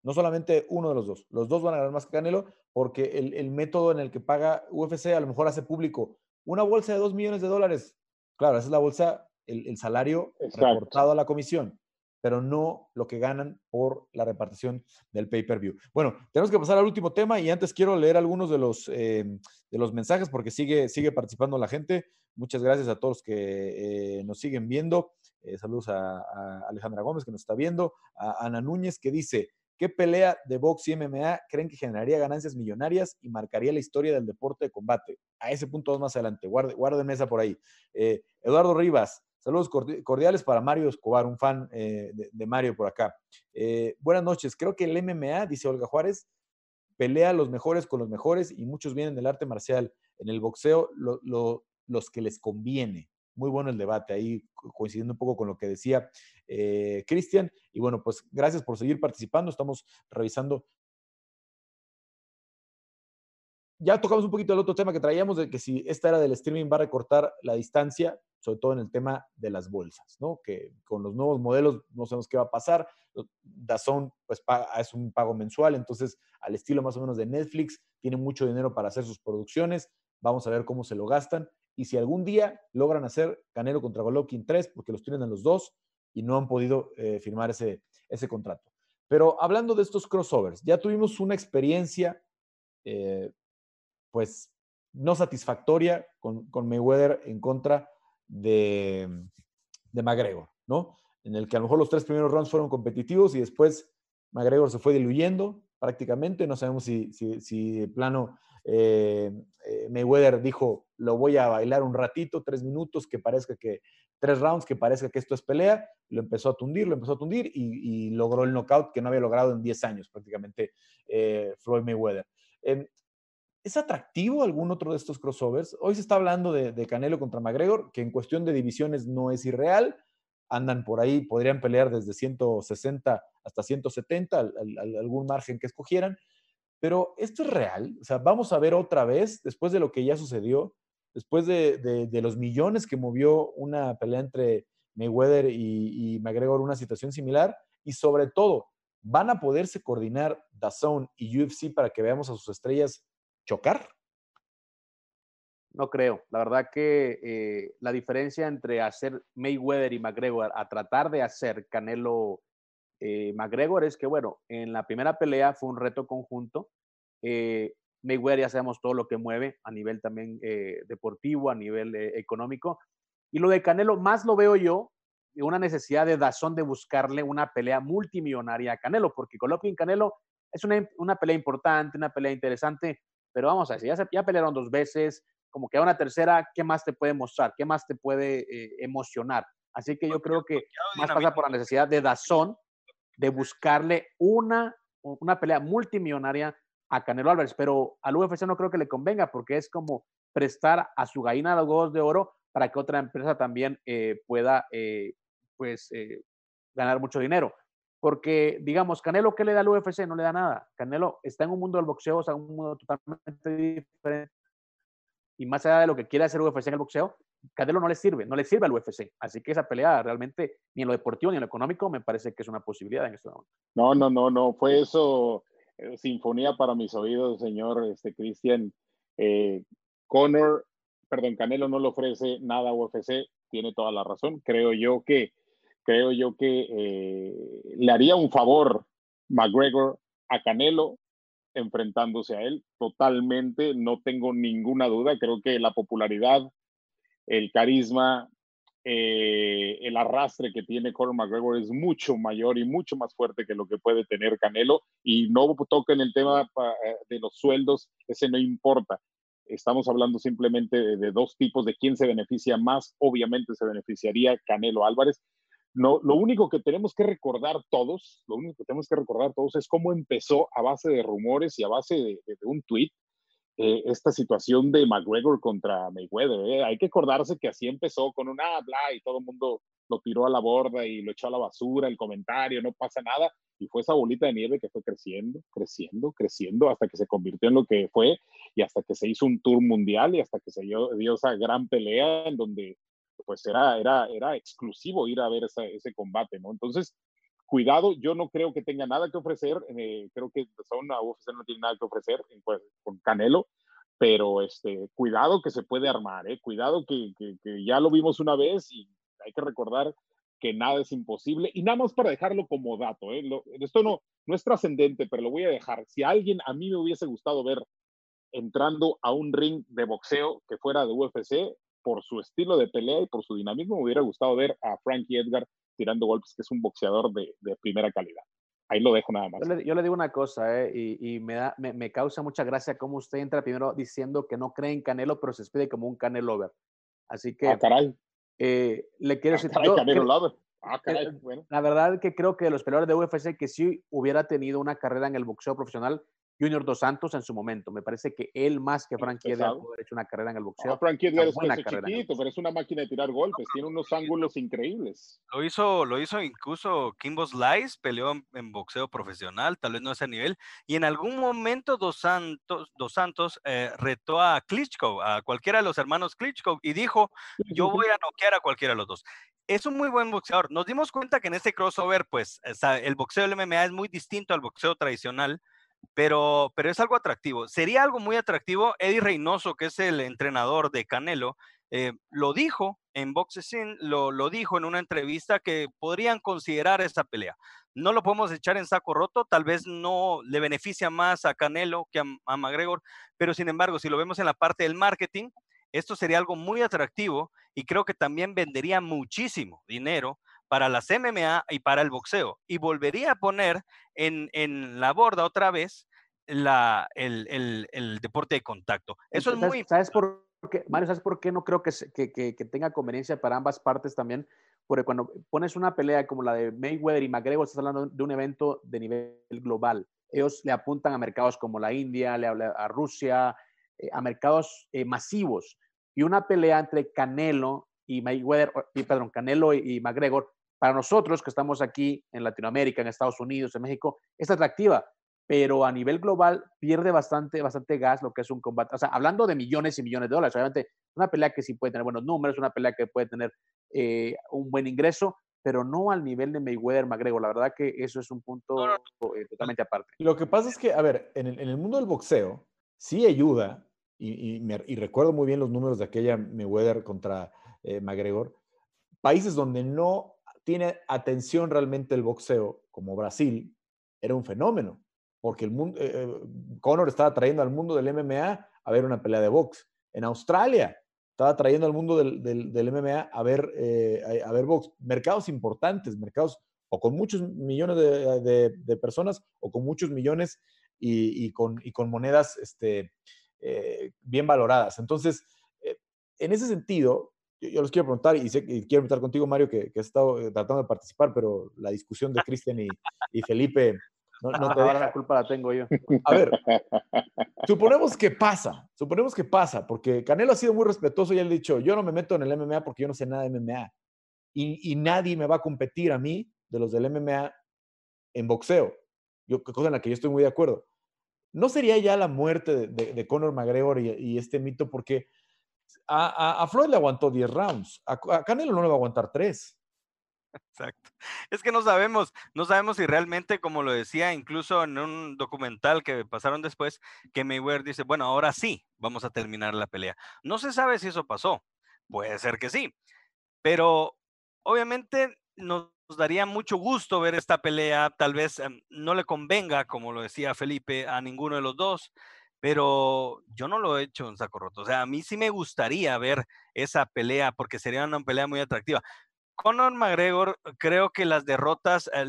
No solamente uno de los dos. Los dos van a ganar más que Canelo porque el, método en el que paga UFC a lo mejor hace público una bolsa de 2 millones de dólares. Claro, esa es la bolsa, el, el salario reportado a la comisión pero no lo que ganan por la repartición del pay-per-view. Bueno, tenemos que pasar al último tema y antes quiero leer algunos de los, eh, de los mensajes porque sigue, sigue participando la gente. Muchas gracias a todos que eh, nos siguen viendo. Eh, saludos a, Alejandra Gómez que nos está viendo, a Ana Núñez que dice, ¿qué pelea de box y MMA creen que generaría ganancias millonarias y marcaría la historia del deporte de combate? A ese punto más adelante, guarden, guarden mesa por ahí. Eduardo Rivas, Saludos cordiales para Mario Escobar, un fan eh, de, Mario por acá. Eh, buenas noches. Creo que el MMA, dice Olga Juárez, pelea los mejores con los mejores y muchos vienen del arte marcial. En el boxeo, los que les conviene. Muy bueno el debate, ahí coincidiendo un poco con lo que decía eh, Cristian. Y bueno, pues gracias por seguir participando. Estamos revisando ya tocamos un poquito el otro tema que traíamos, de que si esta era del streaming va a recortar la distancia, sobre todo en el tema de las bolsas, ¿no? Que con los nuevos modelos no sabemos qué va a pasar. Dazón, pues, es un pago mensual, entonces, al estilo más o menos de Netflix, tiene mucho dinero para hacer sus producciones. Vamos a ver cómo se lo gastan. Y si algún día logran hacer Canelo contra Golovkin 3, porque los tienen en los dos y no han podido eh, firmar ese, ese contrato. Pero hablando de estos crossovers, ya tuvimos una experiencia eh, pues no satisfactoria con, Mayweather en contra de, de McGregor, ¿no? En el que a lo mejor los tres primeros rounds fueron competitivos y después McGregor se fue diluyendo prácticamente. No sabemos si, si, de plano eh, eh, Mayweather dijo, lo voy a bailar un ratito, tres minutos, que parezca que, tres rounds, que parezca que esto es pelea. Lo empezó a tundir, lo empezó a tundir y, logró el knockout que no había logrado en 10 años prácticamente eh, Floyd Mayweather. ¿Es atractivo algún otro de estos crossovers? Hoy se está hablando de, Canelo contra McGregor, que en cuestión de divisiones no es irreal. Andan por ahí, podrían pelear desde 160 hasta 170, algún margen que escogieran. Pero esto es real. O sea, vamos a ver otra vez, después de lo que ya sucedió, después de, los millones que movió una pelea entre Mayweather y, y McGregor, una situación similar. Y sobre todo, ¿van a poderse coordinar DAZN y UFC para que veamos a sus estrellas chocar? No creo. La verdad que eh, la diferencia entre hacer Mayweather y McGregor a tratar de hacer Canelo eh, McGregor es que, bueno, en la primera pelea fue un reto conjunto. Eh, Mayweather ya sabemos todo lo que mueve a nivel también deportivo, a nivel económico. Y lo de Canelo, más lo veo yo, una necesidad de Dazón de buscarle una pelea multimillonaria a Canelo, porque Golovkin Canelo es una, una pelea importante, una pelea interesante, pero vamos a decir, ya, ya pelearon dos veces, como que a una tercera, ¿qué más te puede mostrar? ¿Qué más te puede eh, emocionar? Así que yo creo que más pasa por la necesidad de Dazón de buscarle una, una pelea multimillonaria a Canelo Álvarez, pero al UFC no creo que le convenga porque es como prestar a su gallina los huevos de oro para que otra empresa también eh, pueda eh, pues ganar mucho dinero. Porque, digamos, Canelo, ¿qué le da al UFC? No le da nada. Canelo está en un mundo del boxeo, o sea, un mundo totalmente diferente. Y más allá de lo que quiere hacer UFC en el boxeo, Canelo no le sirve, no le sirve al UFC. Así que esa pelea realmente, ni en lo deportivo ni en lo económico, me parece que es una posibilidad en este momento. No, no, no, no. Fue eso, eh, sinfonía para mis oídos, señor este, Cristian. Eh, Conor, perdón, Canelo no le ofrece nada a UFC, tiene toda la razón. Creo yo que creo yo que eh, le haría un favor McGregor a Canelo enfrentándose a él totalmente, no tengo ninguna duda, creo que la popularidad, el carisma, eh, el arrastre que tiene Conor McGregor es mucho mayor y mucho más fuerte que lo que puede tener Canelo. Y no toquen el tema eh, de los sueldos, ese no importa. Estamos hablando simplemente de, dos tipos, de quién se beneficia más. Obviamente se beneficiaría Canelo Álvarez. No, lo único que tenemos que recordar todos, lo único que tenemos que recordar todos es cómo empezó a base de rumores y a base de, un tweet eh, esta situación de McGregor contra Mayweather. ¿eh? Hay que acordarse que así empezó con un ah, bla, y todo el mundo lo tiró a la borda y lo echó a la basura, el comentario, no pasa nada. Y fue esa bolita de nieve que fue creciendo, creciendo, creciendo, hasta que se convirtió en lo que fue y hasta que se hizo un tour mundial y hasta que se dio esa gran pelea en donde pues era, era, era exclusivo ir a ver ese combate, ¿no? Entonces, cuidado, yo no creo que tenga nada que ofrecer, eh, creo que una UFC no tiene nada que ofrecer pues, con Canelo, pero este, cuidado que se puede armar, eh, cuidado que, que, ya lo vimos una vez y hay que recordar que nada es imposible. Y nada más para dejarlo como dato, eh, esto no, no es trascendente, pero lo voy a dejar. Si alguien a mí me hubiese gustado ver entrando a un ring de boxeo que fuera de UFC, por su estilo de pelea y por su dinamismo, me hubiera gustado ver a Frankie Edgar tirando golpes, que es un boxeador de, de primera calidad. Ahí lo dejo nada más. Yo le, digo una cosa, eh, y, y, me, da, me, me, causa mucha gracia cómo usted entra primero diciendo que no cree en Canelo, pero se despide como un Canelo over. Así que. Ah, caray. Eh, le quiero ah, decir. Caray, Canelo Lover. Ah, caray, bueno. La verdad que creo que los peleadores de UFC que sí hubiera tenido una carrera en el boxeo profesional, Junior Dos Santos en su momento. Me parece que él más que Frankie Edgar haber hecho una carrera en el boxeo. Ah, Frankie Edgar es chiquito, pero es una máquina de tirar golpes, tiene unos ángulos increíbles. Lo hizo, lo hizo incluso Kimbo Slice, peleó en, boxeo profesional, tal vez no a ese nivel, y en algún momento Dos Santos, Dos Santos eh, retó a Klitschko, a cualquiera de los hermanos Klitschko, y dijo, yo voy a noquear a cualquiera de los dos es un muy buen boxeador. Nos dimos cuenta que en este crossover, pues, el boxeo del MMA es muy distinto al boxeo tradicional pero, pero es algo atractivo. Sería algo muy atractivo. Eddie Reynoso, que es el entrenador de Canelo, eh, lo dijo en Boxing, lo, lo dijo en una entrevista que podrían considerar esta pelea. No lo podemos echar en saco roto, tal vez no le beneficia más a Canelo que a, a McGregor, pero sin embargo, si lo vemos en la parte del marketing, esto sería algo muy atractivo y creo que también vendería muchísimo dinero para las MMA y para el boxeo. Y volvería a poner en, en la borda otra vez la, el, el, el, deporte de contacto. Eso es muy ¿Sabes por qué, Mario, ¿sabes por qué no creo que, que, que, que, tenga conveniencia para ambas partes también? Porque cuando pones una pelea como la de Mayweather y McGregor, estás hablando de un evento de nivel global. Ellos le apuntan a mercados como la India, le habla a Rusia, eh, a mercados eh, masivos. Y una pelea entre Canelo y Mayweather, y, perdón, Canelo y, y McGregor para nosotros que estamos aquí en Latinoamérica, en Estados Unidos, en México, es atractiva, pero a nivel global pierde bastante, bastante gas lo que es un combate. O sea, hablando de millones y millones de dólares, obviamente una pelea que sí puede tener buenos números, una pelea que puede tener eh, un buen ingreso, pero no al nivel de Mayweather McGregor. La verdad que eso es un punto eh, totalmente aparte. Lo que pasa es que, a ver, en el, en el mundo del boxeo sí ayuda, y, y, me, y, recuerdo muy bien los números de aquella Mayweather contra eh, McGregor, países donde no tiene atención realmente el boxeo, como Brasil, era un fenómeno, porque el mundo, eh, eh, Conor estaba trayendo al mundo del MMA a ver una pelea de box. En Australia estaba trayendo al mundo del, del, del MMA a ver, eh, a, ver box. Mercados importantes, mercados o con muchos millones de, de, personas o con muchos millones y, y, con, y con, monedas este, eh, bien valoradas. Entonces, en ese sentido, yo, les quiero preguntar, y, sé, y quiero preguntar contigo, Mario, que, que, has estado eh, tratando de participar, pero la discusión de Cristian y, y, Felipe no, no te Ahora la culpa la tengo yo. A ver, suponemos que pasa, suponemos que pasa, porque Canelo ha sido muy respetuoso y él ha dicho, yo no me meto en el MMA porque yo no sé nada de MMA. Y, y nadie me va a competir a mí, de los del MMA, en boxeo. Yo, cosa en la que yo estoy muy de acuerdo. ¿No sería ya la muerte de, de, de Conor McGregor y, y este mito? Porque a, a, Floyd le aguantó 10 rounds, a, Canelo no le va a aguantar 3. Exacto. Es que no sabemos, no sabemos si realmente, como lo decía incluso en un documental que pasaron después, que Mayweather dice, bueno, ahora sí, vamos a terminar la pelea. No se sabe si eso pasó. Puede ser que sí, pero obviamente nos daría mucho gusto ver esta pelea. Tal vez um, no le convenga, como lo decía Felipe, a ninguno de los dos, pero yo no lo he hecho en saco roto. O sea, a mí sí me gustaría ver esa pelea porque sería una pelea muy atractiva. Conor McGregor, creo que las derrotas, eh,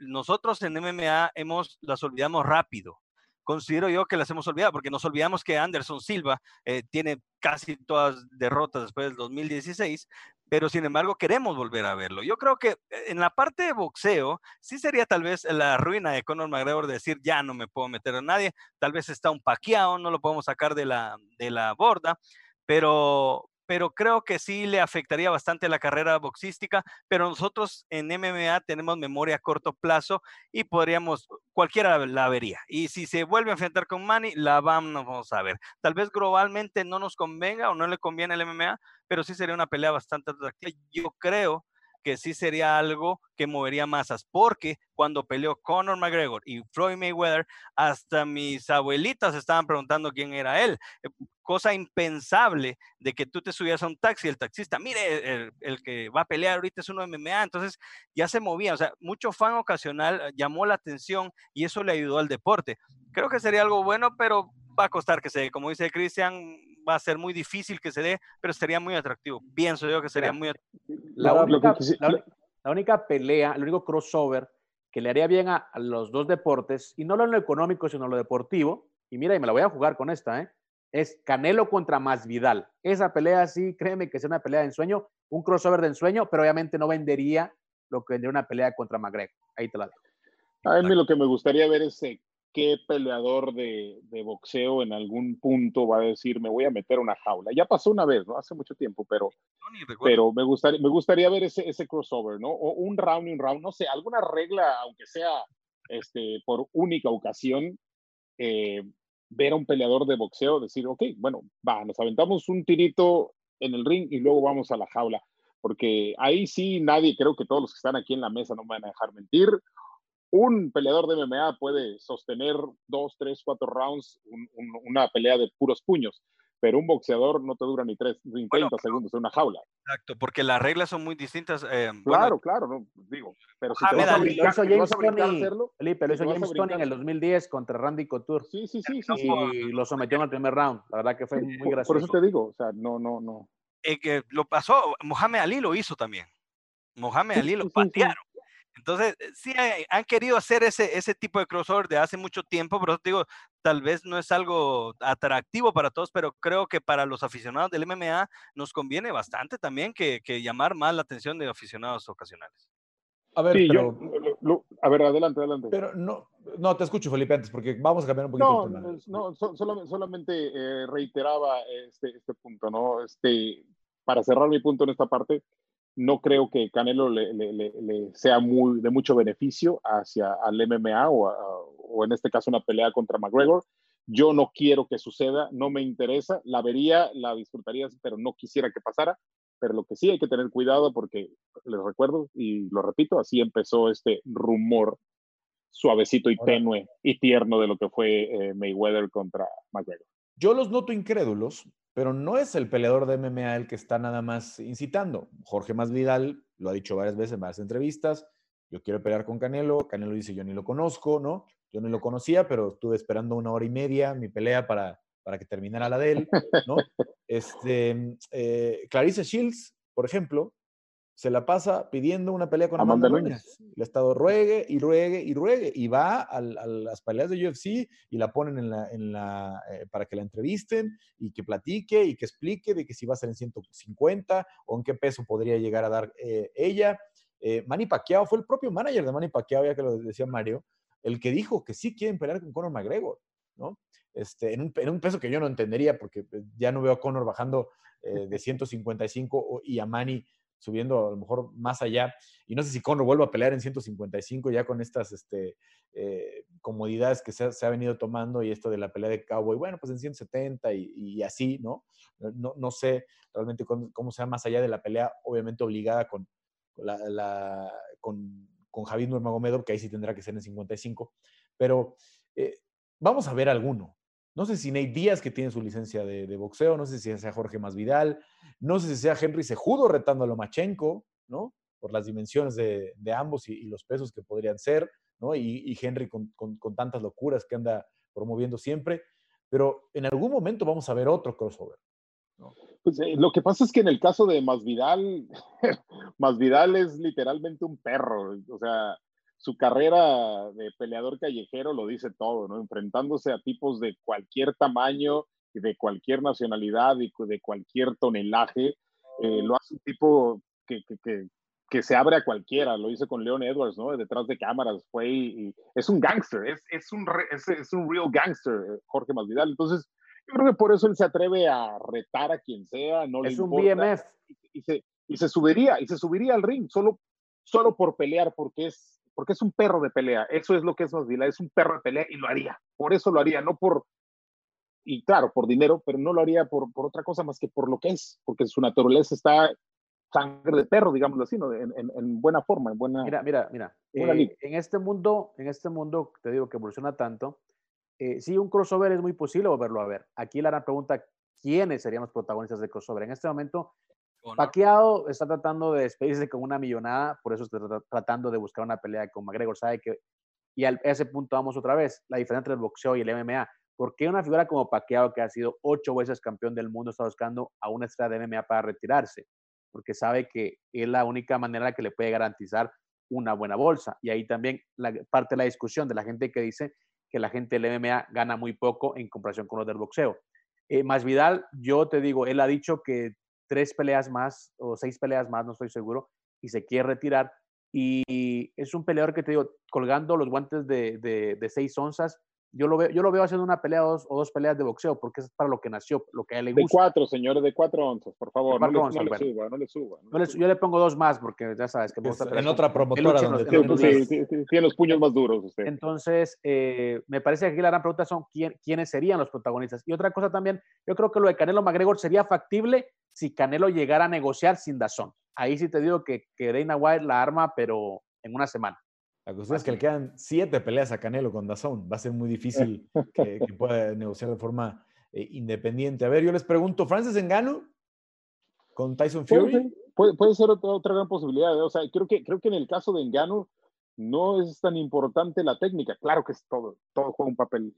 nosotros en MMA hemos, las olvidamos rápido considero yo que las hemos olvidado, porque nos olvidamos que Anderson Silva eh, tiene casi todas derrotas después del 2016, pero sin embargo queremos volver a verlo. Yo creo que eh, en la parte de boxeo, sí sería tal vez la ruina de Conor McGregor decir, ya no me puedo meter a nadie, tal vez está un paqueado, no lo podemos sacar de la, de la borda, pero, pero creo que sí le afectaría bastante la carrera boxística, pero nosotros en MMA tenemos memoria a corto plazo y podríamos, cualquiera la vería. Y si se vuelve a enfrentar con Manny, la vamos a ver. Tal vez globalmente no nos convenga o no le conviene el MMA, pero sí sería una pelea bastante atractiva. Yo creo que sí sería algo que movería masas, porque cuando peleó Conor McGregor y Floyd Mayweather, hasta mis abuelitas estaban preguntando quién era él. Eh, cosa impensable de que tú te subías a un taxi y el taxista, mire, el, que va a pelear ahorita es uno de MMA, entonces ya se movía, o sea, mucho fan ocasional eh, llamó la atención y eso le ayudó al deporte. Creo que sería algo bueno, pero va a costar que se, como dice Cristian, va a ser muy difícil que se dé, pero sería muy atractivo. Pienso yo que sería muy La única, la, única pelea, el único crossover que le haría bien a, los dos deportes, y no lo en lo económico, sino en lo deportivo, y mira, y me la voy a jugar con esta, ¿eh? es Canelo contra Masvidal. Esa pelea sí, créeme que es una pelea de ensueño, un crossover de ensueño, pero obviamente no vendería lo que vendría una pelea contra McGregor. Ahí te la dejo. A mí lo que me gustaría ver es eh, qué peleador de, boxeo en algún punto va a decir, me voy a meter una jaula. Ya pasó una vez, ¿no? Hace mucho tiempo, pero, pero me, gustaría, me gustaría ver ese, ese crossover, ¿no? O un round y un round, no sé, alguna regla, aunque sea este, por única ocasión, eh, ver a un peleador de boxeo, decir, ok, bueno, va, nos aventamos un tirito en el ring y luego vamos a la jaula. Porque ahí sí nadie, creo que todos los que están aquí en la mesa no me van a dejar mentir un peleador de MMA puede sostener dos, tres, cuatro rounds, una pelea de puros puños, pero un boxeador no te dura ni, tres, ni 30 segundos en una jaula. Exacto, porque las reglas son muy distintas. Eh, claro, claro, no, digo, pero si te vas a brincar, hacerlo, Felipe, lo hizo James Tony en el 2010 contra Randy Couture. Sí, sí, sí. sí y lo sometió en el primer round. La verdad que fue muy gracioso. Por eso te digo, o sea, no, no, no. Eh, que lo pasó, Mohamed Ali lo hizo también. Mohamed Ali lo patearon. Entonces, eh, sí han querido hacer ese, ese tipo de crossover de hace mucho tiempo, pero digo, tal vez no es algo atractivo para todos, pero creo que para los aficionados del MMA nos conviene bastante también que, que llamar más la atención de aficionados ocasionales. A ver, pero, a ver, adelante, adelante. Pero no, no, te escucho, Felipe, antes, porque vamos a cambiar un poquito no, el tema. No, solamente, solamente eh, reiteraba este, este punto, ¿no? Este, para cerrar mi punto en esta parte, no creo que Canelo le, sea muy, de mucho beneficio hacia al MMA o, o, en este caso una pelea contra McGregor. Yo no quiero que suceda, no me interesa, la vería, la disfrutaría, pero no quisiera que pasara. Pero lo que sí hay que tener cuidado porque les recuerdo y lo repito, así empezó este rumor suavecito y tenue y tierno de lo que fue eh, Mayweather contra McGregor. Yo los noto incrédulos pero no es el peleador de MMA el que está nada más incitando. Jorge Masvidal lo ha dicho varias veces en varias entrevistas. Yo quiero pelear con Canelo. Canelo dice, yo ni lo conozco, ¿no? Yo ni lo conocía, pero estuve esperando una hora y media mi pelea para, para que terminara la de él, ¿no? Este, eh, Clarice Shields, por ejemplo, se la pasa pidiendo una pelea con Amanda, Nunes. Le ha estado ruegue y ruegue y ruegue. Y va a, las peleas de UFC y la ponen en la, en la eh, para que la entrevisten y que platique y que explique de que si va a ser en 150 o en qué peso podría llegar a dar eh, ella. Eh, Manny Pacquiao fue el propio manager de Manny Pacquiao, ya que lo decía Mario, el que dijo que sí quieren pelear con Conor McGregor, ¿no? Este, en, un, en un peso que yo no entendería porque pues, ya no veo a Conor bajando de 155 y a Manny subiendo a lo mejor más allá. Y no sé si Conor vuelve a pelear en 155 ya con estas este, eh, comodidades que se ha, venido tomando y esto de la pelea de Cowboy, bueno, pues en 170 y, así, ¿no? ¿no? No sé realmente cómo, sea más allá de la pelea, obviamente obligada con, la, con, con Javid Nurmagomedov, que ahí sí tendrá que ser en 55. Pero eh, vamos a ver alguno, no sé si Nate Díaz, que tiene su licencia de, boxeo, no sé si sea Jorge Masvidal, no sé si sea Henry Sejudo retando a Lomachenko, ¿no? Por las dimensiones de, ambos y, los pesos que podrían ser, ¿no? Y, Henry con, tantas locuras que anda promoviendo siempre. pero en algún momento vamos a ver otro crossover. Pues eh, lo que pasa es que en el caso de Masvidal, Masvidal es literalmente un perro, o sea, su carrera de peleador callejero lo dice todo, ¿no? Enfrentándose a tipos de cualquier tamaño y de cualquier nacionalidad y de cualquier tonelaje, eh, lo hace un tipo que, que, que, se abre a cualquiera, lo hice con Leon Edwards, ¿no? Detrás de cámaras, fue y, es un gangster, es, es, un, es, es un real gangster, eh, Jorge Masvidal. Entonces, yo creo que por eso él se atreve a retar a quien sea, no es le un BMF. Y, se, y se subiría, y se subiría al ring solo, solo por pelear, porque es, porque es un perro de pelea. Eso es lo que es Masvidal, es un perro de pelea y lo haría. Por eso lo haría, no por, y claro, por dinero, pero no lo haría por, por otra cosa más que por lo que es, porque su naturaleza está sangre de perro, digámoslo así, ¿no? En, en, buena forma, en buena. Mira, mira, mira. Eh, en este mundo, en este mundo, te digo que evoluciona tanto, eh, sí, un crossover es muy posible volverlo a ver. Aquí la gran pregunta, ¿quiénes serían los protagonistas del crossover? En este momento, Paqueado está tratando de despedirse con una millonada, por eso está tratando de buscar una pelea con McGregor. Sabe que, y a ese punto vamos otra vez, la diferencia entre el boxeo y el MMA. ¿Por qué una figura como Paqueado, que ha sido ocho veces campeón del mundo, está buscando a una estrella de MMA para retirarse? Porque sabe que es la única manera que le puede garantizar una buena bolsa. Y ahí también la, parte de la discusión de la gente que dice que la gente del MMA gana muy poco en comparación con los del boxeo. Eh, más Vidal, yo te digo, él ha dicho que tres peleas más o seis peleas más, no estoy seguro, y se quiere retirar. Y es un peleador que te digo, colgando los guantes de, de, seis onzas, yo lo veo, yo lo veo haciendo una pelea o dos, peleas de boxeo, porque es para lo que nació, lo que a él le gusta. De cuatro, señores, de cuatro onzas, por favor. No, le, no, le, suba, no le suba. yo le pongo dos más, porque ya sabes que me gusta En otra promotora. Donde sí, sí, sí, tiene los puños más duros usted. Entonces, eh, me parece que aquí la gran pregunta son ¿quién, quiénes serían los protagonistas. Y otra cosa también, yo creo que lo de Canelo McGregor sería factible si Canelo llegara a negociar sin Dazón. Ahí sí te digo que, que Dana White la arma, pero en una semana. La cuestión es que le quedan siete peleas a Canelo con Dazón. Va a ser muy difícil que, pueda negociar de forma eh, independiente. A ver, yo les pregunto, ¿Francis Engano con Tyson Fury? Puede, ser otra, gran posibilidad. ¿eh? O sea, creo que, creo que en el caso de Engano no es tan importante la técnica. Claro que es todo, todo juega un papel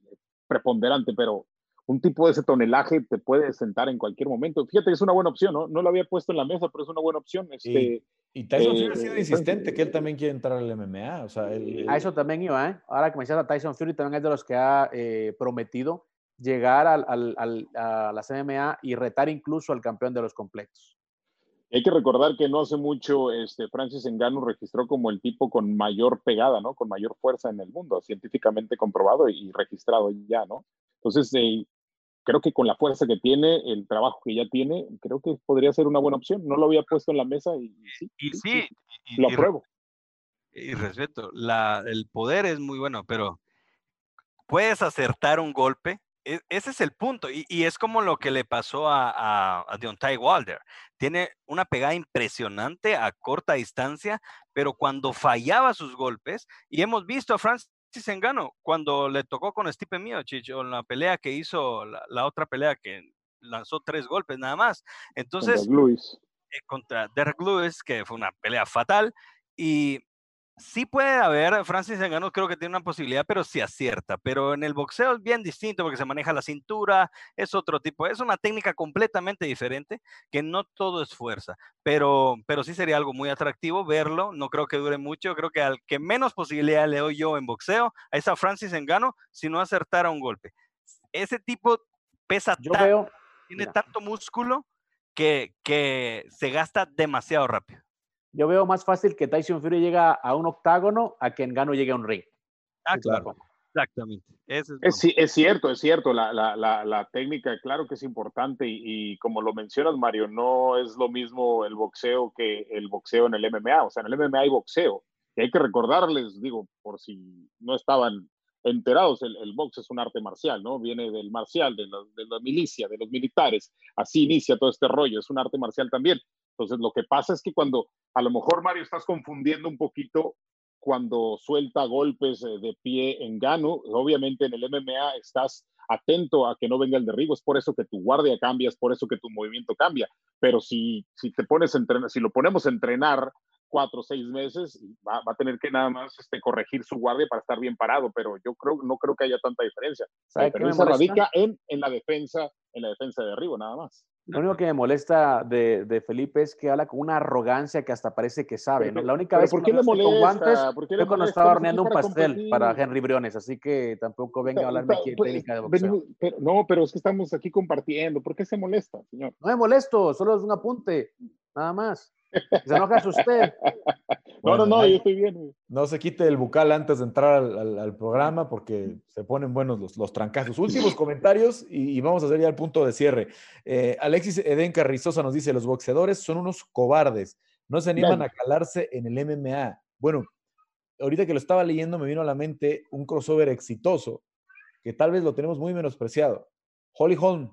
preponderante, pero un tipo de ese tonelaje te puede sentar en cualquier momento. Fíjate que es una buena opción, ¿no? No lo había puesto en la mesa, pero es una buena opción. Este, y, Tyson Fury ha sido eh, insistente que él también quiere entrar al MMA. O sea, A eso también iba, ¿eh? Ahora que me a Tyson Fury, también es de los que ha eh, prometido llegar al, al, a las MMA y retar incluso al campeón de los completos. Hay que recordar que no hace mucho este, Francis Ngannou registró como el tipo con mayor pegada, ¿no? Con mayor fuerza en el mundo, científicamente comprobado y registrado ya, ¿no? Entonces, eh, creo que con la fuerza que tiene, el trabajo que ya tiene, creo que podría ser una buena opción. No lo había puesto en la mesa y, sí, y sí, lo apruebo. Y, respeto, la, el poder es muy bueno, pero puedes acertar un golpe. E, ese es el punto. Y, es como lo que le pasó a, a, a Deontay Wilder. Tiene una pegada impresionante a corta distancia, pero cuando fallaba sus golpes, y hemos visto a Francis Engano cuando le tocó con Stipe Miocic o en la pelea que hizo, la, otra pelea que lanzó tres golpes nada más. Entonces, contra Derek Lewis, Derek Lewis que fue una pelea fatal. Y sí puede haber, Francis Ngannou creo que tiene una posibilidad, pero sí acierta. Pero en el boxeo es bien distinto porque se maneja la cintura, es otro tipo, es una técnica completamente diferente, que no todo es fuerza. Pero, pero sí sería algo muy atractivo verlo, no creo que dure mucho, creo que al que menos posibilidad le doy yo en boxeo, a esa Francis Ngannou, si no acertara un golpe. Ese tipo pesa tanto, tiene tanto músculo que, que se gasta demasiado rápido. Yo veo más fácil que Tyson Fury llegue a un octágono a que Engano llegue a un ring. Ah, claro. Exactamente. es, es, cierto, es cierto. La, la, la, técnica, claro que es importante y, como lo mencionas, Mario, no es lo mismo el boxeo que el boxeo en el MMA. O sea, en el MMA hay boxeo. Y hay que recordarles, digo, por si no estaban enterados, el, el box es un arte marcial, ¿no? Viene del marcial, de la, de la milicia, de los militares. Así inicia todo este rollo. Es un arte marcial también. Entonces, lo que pasa es que cuando a lo mejor, Mario, estás confundiendo un poquito cuando suelta golpes eh, de pie en gano, obviamente en el MMA estás atento a que no venga el derribo, es por eso que tu guardia cambia, es por eso que tu movimiento cambia, pero si, si te pones a entrenar, si lo ponemos a entrenar cuatro o seis meses y va, a tener que nada más este, corregir su guardia para estar bien parado, pero yo creo, no creo que haya tanta diferencia. La diferencia radica en, en, la defensa, en la defensa de arriba, nada más. Lo único que me molesta de, de, Felipe es que habla con una arrogancia que hasta parece que sabe. ¿no? La única vez ¿por qué le molesta? con guantes fue cuando estaba horneando un pastel para, Henry Briones, así que tampoco venga a hablarme aquí de pues, técnica de boxeo. no, pero es que estamos aquí compartiendo. ¿Por qué se molesta, señor? No me molesto, solo es un apunte, nada más. Se enoja usted. no, no, no, yo estoy bien. No se quite el bucal antes de entrar al, programa porque se ponen buenos los, los trancazos. Últimos comentarios y, vamos a hacer ya el punto de cierre. Eh, Alexis Eden Carrizosa nos dice, los boxeadores son unos cobardes, no se animan a calarse en el MMA. Bueno, ahorita que lo estaba leyendo me vino a la mente un crossover exitoso que tal vez lo tenemos muy menospreciado. Holly Holm,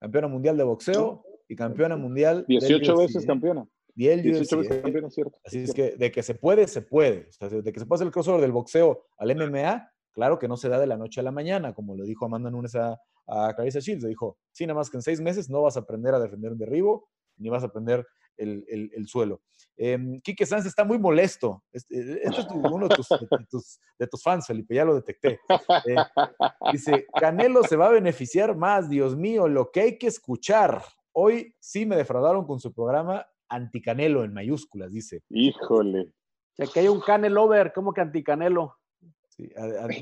campeona mundial de boxeo y campeona mundial. 18 veces campeona. Y ¿eh? cierto. Así es que de que se puede, se puede. de que se pase el crossover del boxeo al MMA, claro que no se da de la noche a la mañana, como le dijo Amanda Nunes a, a Clarissa Shields. Le dijo, sí, nada más que en seis meses no vas a aprender a defender un derribo, ni vas a aprender el, el, suelo. Eh, Quique Sanz está muy molesto. Este, este es uno de tus, de, tus, fans, Felipe, ya lo detecté. Eh, dice, Canelo se va a beneficiar más, Dios mío, lo que hay que escuchar. Hoy sí me defraudaron con su programa anticanelo en mayúsculas, dice. Híjole. O que hay un canelover, ¿cómo que anticanelo? Sí,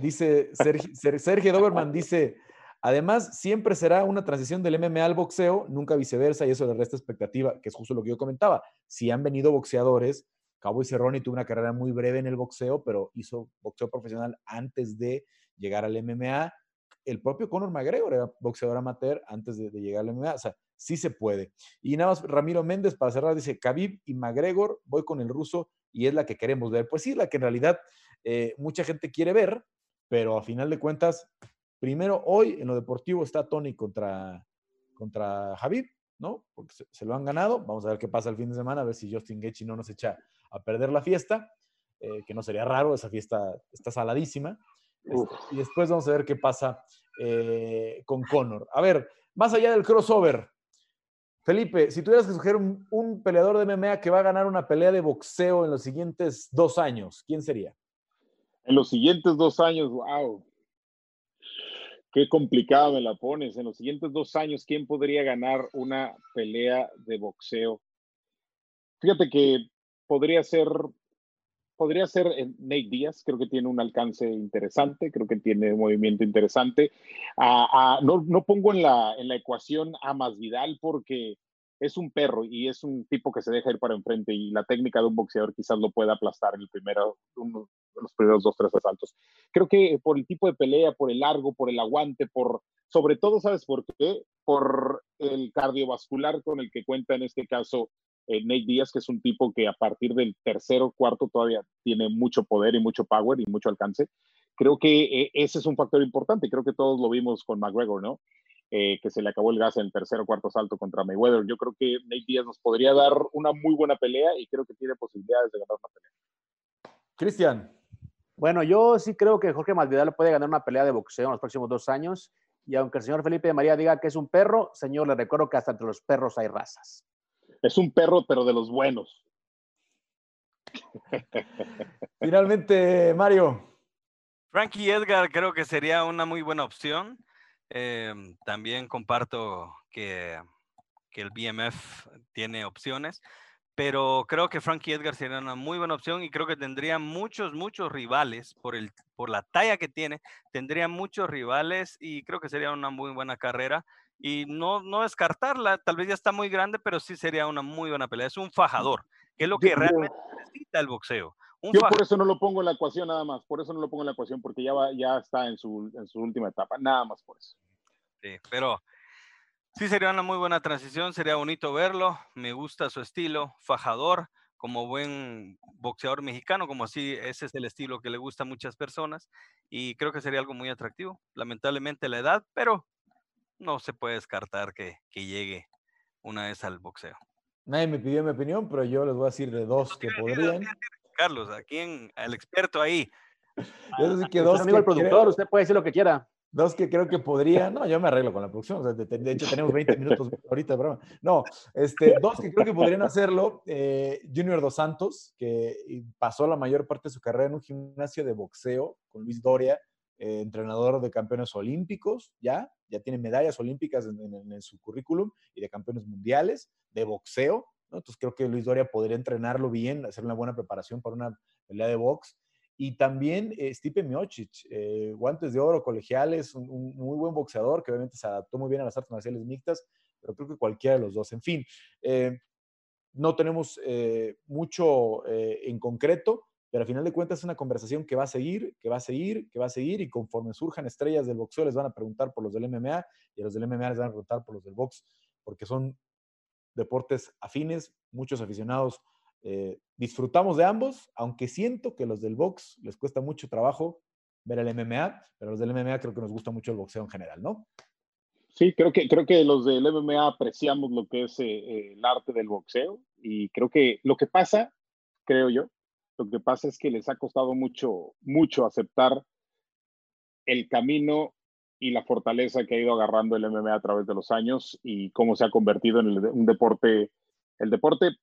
dice Sergio, Sergio Doberman, dice, además siempre será una transición del MMA al boxeo, nunca viceversa, y eso le resta expectativa, que es justo lo que yo comentaba. Si han venido boxeadores, Cowboy Cerrone tuvo una carrera muy breve en el boxeo, pero hizo boxeo profesional antes de llegar al MMA. El propio Conor McGregor era boxeador amateur antes de, de llegar al MMA. O sea, sí se puede. Y nada más, Ramiro Méndez, para cerrar, dice, Khabib y McGregor, voy con el ruso y es la que queremos ver. Pues sí, la que en realidad eh, mucha gente quiere ver, pero a final de cuentas, primero hoy en lo deportivo está Tony contra, contra Khabib, ¿no? Porque se, lo han ganado. Vamos a ver qué pasa el fin de semana, a ver si Justin Gaethje no nos echa a perder la fiesta, eh, que no sería raro, esa fiesta está saladísima. Este, y después vamos a ver qué pasa eh, con Conor. A ver, más allá del crossover, Felipe, si tuvieras que escoger un, peleador de MMA que va a ganar una pelea de boxeo en los siguientes dos años, ¿quién sería? En los siguientes dos años, wow. Qué complicado me la pones. En los siguientes dos años, ¿quién podría ganar una pelea de boxeo? Fíjate que podría ser podría ser eh, Nate Díaz, creo que tiene un alcance interesante, creo que tiene un movimiento interesante. No, no, pongo en la, en la ecuación a Masvidal porque es un perro y es un tipo que se deja ir para enfrente y la técnica de un boxeador quizás lo pueda aplastar en el primero, uno, los primeros dos, tres asaltos. Creo que por el tipo de pelea, por el largo, por el aguante, por, sobre todo, ¿sabes por qué? Por el cardiovascular con el que cuenta en este caso eh, Nate Díaz, que es un tipo que a partir del tercero, cuarto todavía tiene mucho poder y mucho power y mucho alcance. Creo que eh, ese es un factor importante. Creo que todos lo vimos con McGregor, ¿no? Eh, que se le acabó el gas en el tercer o cuarto salto contra Mayweather. Yo creo que Nate Díaz nos podría dar una muy buena pelea y creo que tiene posibilidades de ganar una pelea. Cristian. Bueno, yo sí creo que Jorge Masvidal puede ganar una pelea de boxeo en los próximos dos años. Y aunque el señor Felipe de María diga que es un perro, señor, le recuerdo que hasta entre los perros hay razas. Es un perro, pero de los buenos. Finalmente, Mario. Frankie Edgar creo que sería una muy buena opción. Em, también comparto que, que, el BMF tiene opciones, pero creo que Frankie Edgar sería una muy buena opción y creo que tendría muchos, muchos rivales por, el, por la talla que tiene. Tendría muchos rivales y creo que sería una muy buena carrera y no, no descartarla, tal vez ya está muy grande, pero sí sería una muy buena pelea. Es un fajador, que es lo que realmente necesita el boxeo. yo por eso no lo pongo en la ecuación nada más, por eso no lo pongo en la ecuación, porque ya, va, ya está en su, en su última etapa, nada más por eso. Sí, pero sí sería una muy buena transición, sería bonito verlo, me gusta su estilo, fajador, como buen boxeador mexicano, como así, ese es el estilo que le gusta a muchas personas y creo que sería algo muy atractivo. Lamentablemente la edad, pero no se puede descartar que, llegue una vez al boxeo. Nadie me pidió mi opinión, pero yo les voy a decir de dos que podrían. Carlos, aquí en, el experto ahí. Yo sé que dos. Amigo el productor, usted puede decir lo que quiera. Dos que creo que podrían, no, yo me arreglo con la producción, de, hecho tenemos 20 minutos ahorita, broma. No, este, dos que creo que podrían hacerlo, eh, Junior Dos Santos, que pasó la mayor parte de su carrera en un gimnasio de boxeo con Luis Doria, eh, entrenador de campeones olímpicos, ya, ya tiene medallas olímpicas en, su currículum y de campeones mundiales de boxeo. Entonces creo que Luis Doria podría entrenarlo bien, hacer una buena preparación para una pelea de box y también eh, Stipe Miocic, eh, guantes de oro colegiales, un, muy buen boxeador que obviamente se adaptó muy bien a las artes marciales mixtas, pero creo que cualquiera de los dos. En fin, eh, no tenemos mucho en concreto, pero al final de cuentas es una conversación que va a seguir, que va a seguir, que va a seguir y conforme surjan estrellas del boxeo les van a preguntar por los del MMA y a los del MMA les van a preguntar por los del box, porque son deportes afines, muchos aficionados eh, disfrutamos de ambos, aunque siento que los del box les cuesta mucho trabajo ver el MMA, pero los del MMA creo que nos gusta mucho el boxeo en general, ¿no? Sí, creo que, creo que los del MMA apreciamos lo que es eh, eh, el arte del boxeo y creo que lo que pasa, creo yo, lo que pasa es que les ha costado mucho, mucho aceptar el camino y la fortaleza que ha ido agarrando el MMA a través de los años y cómo se ha convertido en un deporte, el deporte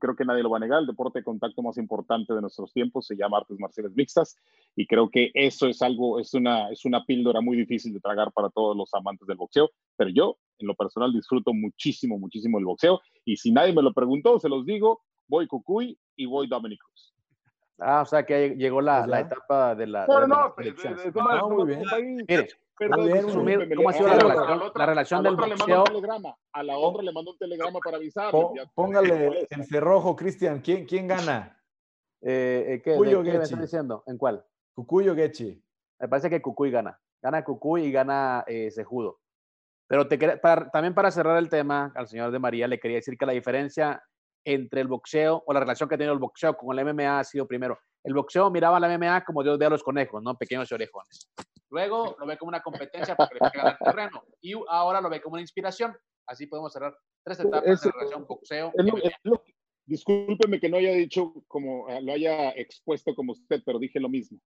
creo que nadie lo va a negar, el deporte de contacto más importante de nuestros tiempos se llama artes marciales mixtas y creo que eso es algo, es una, es una píldora muy difícil de tragar para todos los amantes del boxeo, pero yo en lo personal disfruto muchísimo, muchísimo el boxeo y si nadie me lo preguntó, se los digo, voy Cucuy y voy Dominic Cruz. Ah, o sea que llegó la, la etapa de la. No, no, no, muy bien. Mire, ¿Cómo ha sido la relación, la relación del boxeo? A la otra le mandó un telegrama para avisar. Póngale el cerrojo, Cristian. ¿Quién, ¿Quién gana? Eh, eh ¿Qué, ¿qué me estás diciendo? ¿En cuál? Cucuy o Gechi. Me parece que Cucuy gana. Gana Cucuy y gana eh, Sejudo. Pero te, también para cerrar el tema, al señor de María le quería decir que la diferencia entre el boxeo o la relación que ha tenido el boxeo con el MMA ha sido primero. El boxeo miraba a la MMA como Dios ve a los conejos, ¿no? Pequeños y orejones. Luego lo ve como una competencia para que le ganar terreno. Y ahora lo ve como una inspiración. Así podemos cerrar tres etapas de relación boxeo. discúlpeme que no haya dicho como eh, lo haya expuesto como usted, pero dije lo mismo.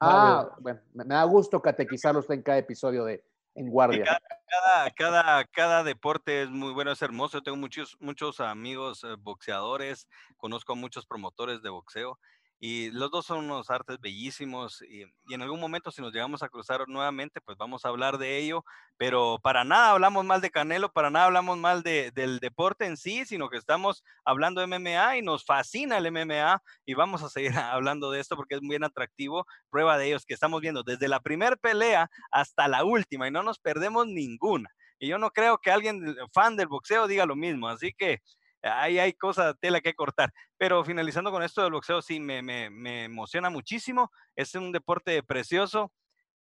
Ah, bueno, me da gusto catequizarlo usted en cada episodio de En Guardia. Cada, cada, cada, deporte es muy bueno, es hermoso. Tengo muchos, muchos amigos eh, boxeadores, conozco a muchos promotores de boxeo y los dos son unos artes bellísimos y, en algún momento si nos llegamos a cruzar nuevamente, pues vamos a hablar de ello, pero para nada hablamos mal de Canelo, para nada hablamos mal de, del deporte en sí, sino que estamos hablando de MMA y nos fascina el MMA y vamos a seguir hablando de esto porque es muy bien atractivo. Prueba de ello es que estamos viendo desde la primera pelea hasta la última y no nos perdemos ninguna. Y yo no creo que alguien fan del boxeo diga lo mismo, así que ahí hay cosas, tela que cortar. Pero finalizando con esto del boxeo, sí, me, me, me emociona muchísimo. Es un deporte precioso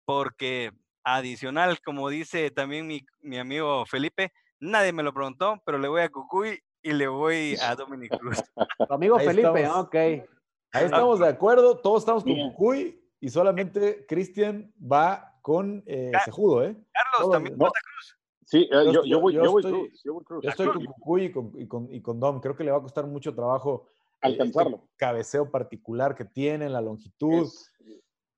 porque adicional, como dice también mi, mi, amigo Felipe, nadie me lo preguntó, pero le voy a Cucuy y le voy a Dominic Cruz. amigo Felipe, ok. Ahí estamos de acuerdo, todos estamos con Cucuy y solamente Cristian va con eh, Sejudo, ¿eh? Carlos, también no. Cruz. Sí, eh, yo, yo, voy, yo, estoy, Yo, estoy con Cucuy y con, y, con, y con, Dom. Creo que le va a costar mucho trabajo eh, este alcanzarlo. cabeceo particular que tiene, la longitud,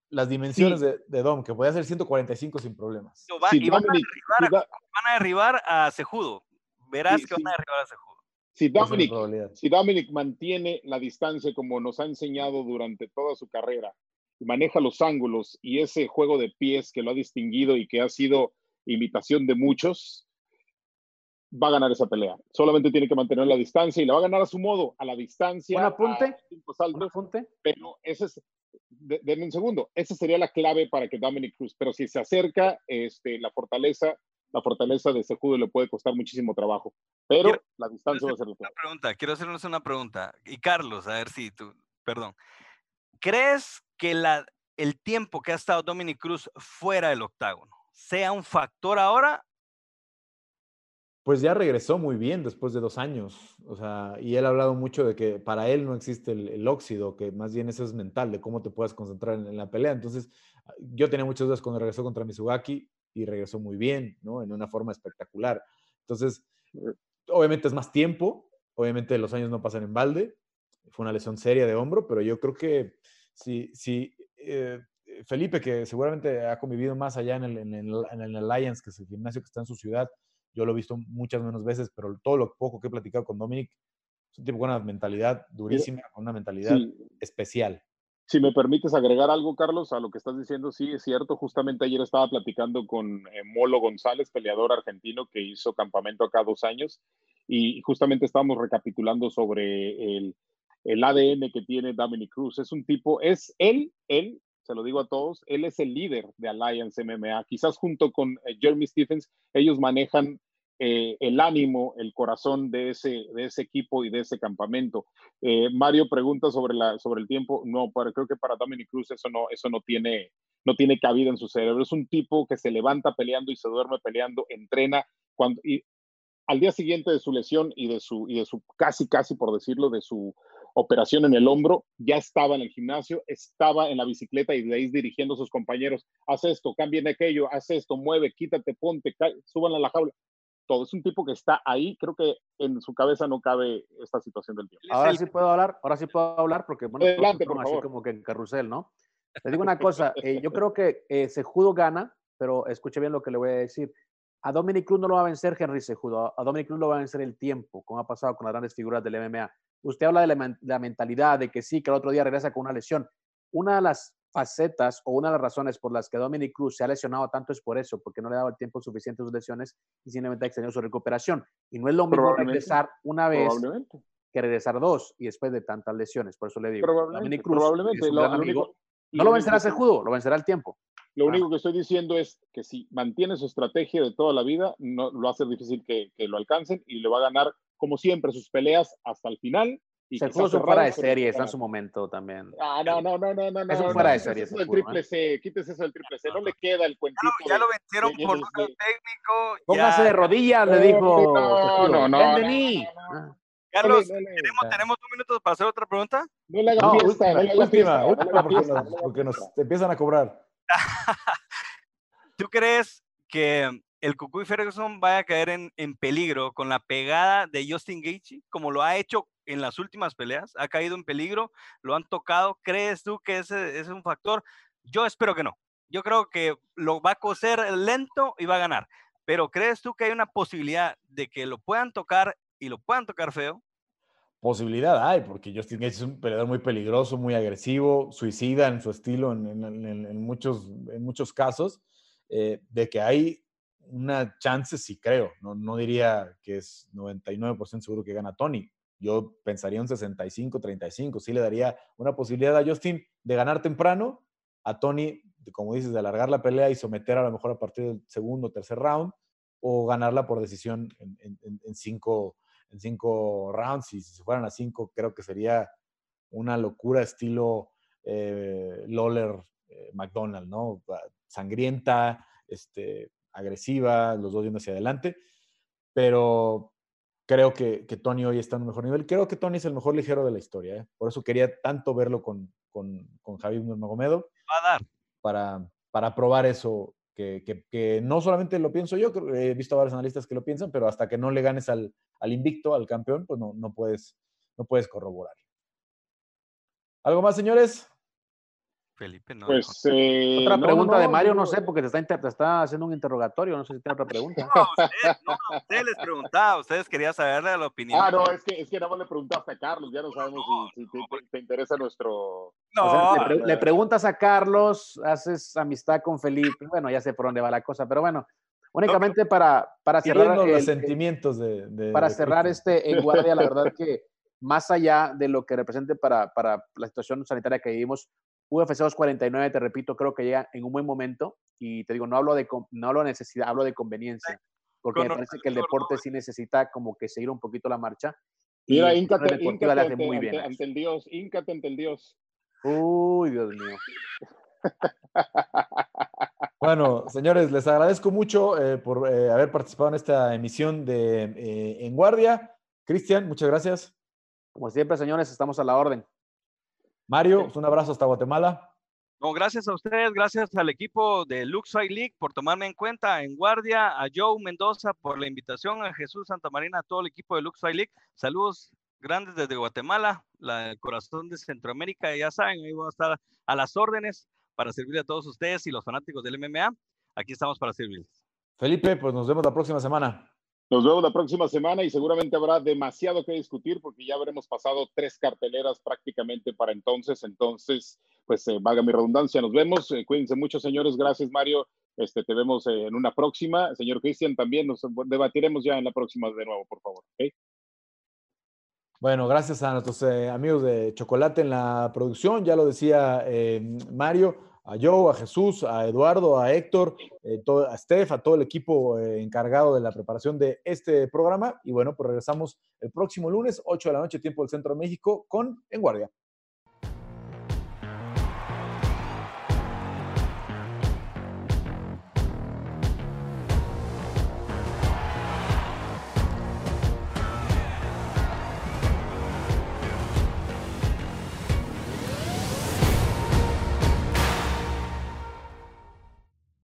las dimensiones de, de, Dom, que puede hacer 145 sin problemas. y van, a derribar, a, van, a derribar, a Cejudo. Verás que van a derribar a Cejudo. Si Dominic, si Dominic mantiene la distancia como nos ha enseñado durante toda su carrera, y maneja los ángulos y ese juego de pies que lo ha distinguido y que ha sido imitación de muchos, va a ganar esa pelea. Solamente tiene que mantener la distancia y la va a ganar a su modo, a la distancia. Un apunte. un apunte. Pero ese es, denme un segundo, esa sería la clave para que Dominic Cruz, pero si se acerca, este, la fortaleza, la fortaleza de ese judo le puede costar muchísimo trabajo, pero la distancia va a ser la Una pregunta, quiero hacerles una pregunta. Y Carlos, a ver si tú, perdón, ¿crees que la, el tiempo que ha estado Dominic Cruz fuera del octágono sea un factor ahora? Pues ya regresó muy bien después de dos años. O sea, y él ha hablado mucho de que para él no existe el, óxido, que más bien eso es mental, de cómo te puedes concentrar en, la pelea. Entonces, ah, yo tenía muchas dudas cuando regresó contra Mizugaki y regresó muy bien, ¿no? En una forma espectacular. Entonces, obviamente es más tiempo, obviamente los años no pasan en balde. Fue una lesión seria de hombro, pero yo creo que si, si eh, Felipe, que seguramente ha convivido más allá en el, en, el, en el Alliance, que es el gimnasio que está en su ciudad, yo lo he visto muchas menos veces, pero todo lo poco que he platicado con Dominic, es un tipo con una mentalidad durísima, con una mentalidad especial. Si me permites agregar algo, Carlos, a lo que estás diciendo, sí, es cierto. Justamente ayer estaba platicando con eh, Molo González, peleador argentino que hizo campamento acá dos años, y justamente estábamos recapitulando sobre el, el ADN que tiene Dominic Cruz. Es un tipo, es él, él, se lo digo a todos, él es el líder de Alliance MMA. Quizás junto con eh, Jeremy Stephens, ellos manejan eh, el ánimo, el corazón de ese, de ese equipo y de ese campamento. Eh, Mario pregunta sobre, la, sobre el tiempo. No, para, creo que para Dominic Cruz eso no, eso no tiene, no tiene cabida en su cerebro. Es un tipo que se levanta peleando y se duerme peleando, entrena. Al día siguiente de su lesión y de su, y de su casi, casi por decirlo, de su operación en el hombro, ya estaba en el gimnasio, estaba en la bicicleta y de ahí dirigiendo a sus compañeros, haz esto, cambien aquello, haz esto, mueve, quítate, ponte, suban a la jaula todo. Es un tipo que está ahí, creo que en su cabeza no cabe esta situación del tiempo. Ahora sí puedo hablar, ahora sí puedo hablar porque, bueno, Adelante, por así como que en carrusel, ¿no? Te digo una cosa, eh, yo creo que eh, Sejudo gana, pero escuche bien lo que le voy a decir. A Dominic Cruz no lo va a vencer Henry Sejudo, a Dominic Cruz lo va a vencer el tiempo, como ha pasado con las grandes figuras del MMA. Usted habla de la, de la mentalidad, de que sí, que el otro día regresa con una lesión. Una de las facetas o una de las razones por las que Dominic Cruz se ha lesionado tanto es por eso, porque no le ha dado el tiempo suficiente a sus lesiones y simplemente ha extendido su recuperación. Y no es lo mismo regresar una vez que regresar dos y después de tantas lesiones. Por eso le digo, Dominic Cruz probablemente, no lo vencerá ese judo, lo vencerá el tiempo. Lo único que estoy diciendo es que si mantiene su estrategia de toda la vida, no, lo hace difícil que, que lo alcancen y le va a ganar, como siempre, sus peleas hasta el final se puso fuera de serie, está en su momento también. Ah, no, no, no, no, no. Es un fuera de serie. Eso del triple C, quítese eso del triple C, no le queda el cuentito. Ya lo, ya lo vencieron por un técnico. Póngase de rodillas, le dijo. No, no, no. Ah. Carlos, ¿tenemos, ¿tenemos un minuto para hacer otra pregunta? No le hagas fiesta, no le fiesta. Última, porque, nos, porque nos empiezan a cobrar. ¿Tú crees que el Cucuy Ferguson vaya a caer en, en, peligro con la pegada de Justin Gaethje, como lo ha hecho en las últimas peleas? ¿Ha caído en peligro? ¿Lo han tocado? ¿Crees tú que ese, es un factor? Yo espero que no. Yo creo que lo va a coser lento y va a ganar. Pero ¿crees tú que hay una posibilidad de que lo puedan tocar y lo puedan tocar feo? Posibilidad hay, porque Justin Gaethje es un peleador muy peligroso, muy agresivo, suicida en su estilo en, muchos, en muchos casos, eh, de que hay una chance, sí creo. No, no diría que es 99% seguro que gana Tony. Yo pensaría un 65-35. Sí le daría una posibilidad a Justin de ganar temprano, a Tony, como dices, de alargar la pelea y someter a lo mejor a partir del segundo o tercer round, o ganarla por decisión en, cinco, en cinco rounds. Y si se fueran a cinco, creo que sería una locura estilo eh, Lawler eh, McDonald, ¿no? Sangrienta, este, agresiva, los dos yendo hacia adelante, pero creo que, que, Tony hoy está en un mejor nivel. Creo que Tony es el mejor ligero de la historia, ¿eh? por eso quería tanto verlo con, con, con Javier Nurmagomedov. Va a dar. Para, para probar eso, que, que, no solamente lo pienso yo, he visto a varios analistas que lo piensan, pero hasta que no le ganes al, al invicto, al campeón, pues no, no, puedes, no puedes corroborar. ¿Algo más, señores? Felipe, no. Pues, eh, otra pregunta de Mario, no sé, porque te está, te está, haciendo un interrogatorio, no sé si tiene otra pregunta. No, usted, no, usted les preguntaba, ustedes querían saber la opinión. Ah, no, es que, es que nada más le preguntaste a Carlos, ya no sabemos si, si te, interesa nuestro... No, le, preguntas a Carlos, haces amistad con Felipe, bueno, ya sé por dónde va la cosa, pero bueno, únicamente para, para cerrar... los sentimientos de, Para cerrar este en guardia, la verdad que más allá de lo que represente para, para la situación sanitaria que vivimos, UFC 249, te repito, creo que llega en un buen momento y te digo, no hablo de, no hablo de necesidad, hablo de conveniencia, porque me parece que el deporte sí necesita como que seguir un poquito la marcha. Mira, íncate, íncate muy ante, bien ante, el Dios, íncate ante el Dios. Uy, Dios mío. Bueno, señores, les agradezco mucho eh, por eh, haber participado en esta emisión de eh, En Guardia. Cristian, muchas gracias. Como siempre, señores, estamos a la orden. Mario, pues, un abrazo hasta Guatemala. No, gracias a ustedes, gracias al equipo de Luxury League por tomarme en cuenta en guardia, a Joe Mendoza por la invitación, a Jesús Santa Marina, a todo el equipo de Luxury League. Saludos grandes desde Guatemala, la, el corazón de Centroamérica, ya saben, ahí voy a estar a las órdenes para servirle a todos ustedes y los fanáticos del MMA. Aquí estamos para servirles. Felipe, pues nos vemos la próxima semana. Nos vemos la próxima semana y seguramente habrá demasiado que discutir porque ya habremos pasado tres carteleras prácticamente para entonces. Entonces, pues eh, valga mi redundancia, nos vemos. Eh, cuídense mucho, señores. Gracias, Mario. Este, te vemos eh, en una próxima. Señor Cristian, también nos debatiremos ya en la próxima de nuevo, por favor. Bueno, gracias a nuestros amigos de Chocolate en la producción. Ya lo decía Mario a Joe, a Jesús, a Eduardo, a Héctor, eh, a Steph, a todo el equipo eh, encargado de la preparación de este programa. Y bueno, pues regresamos el próximo lunes, 8 de la noche, tiempo del Centro de México, con En Guardia.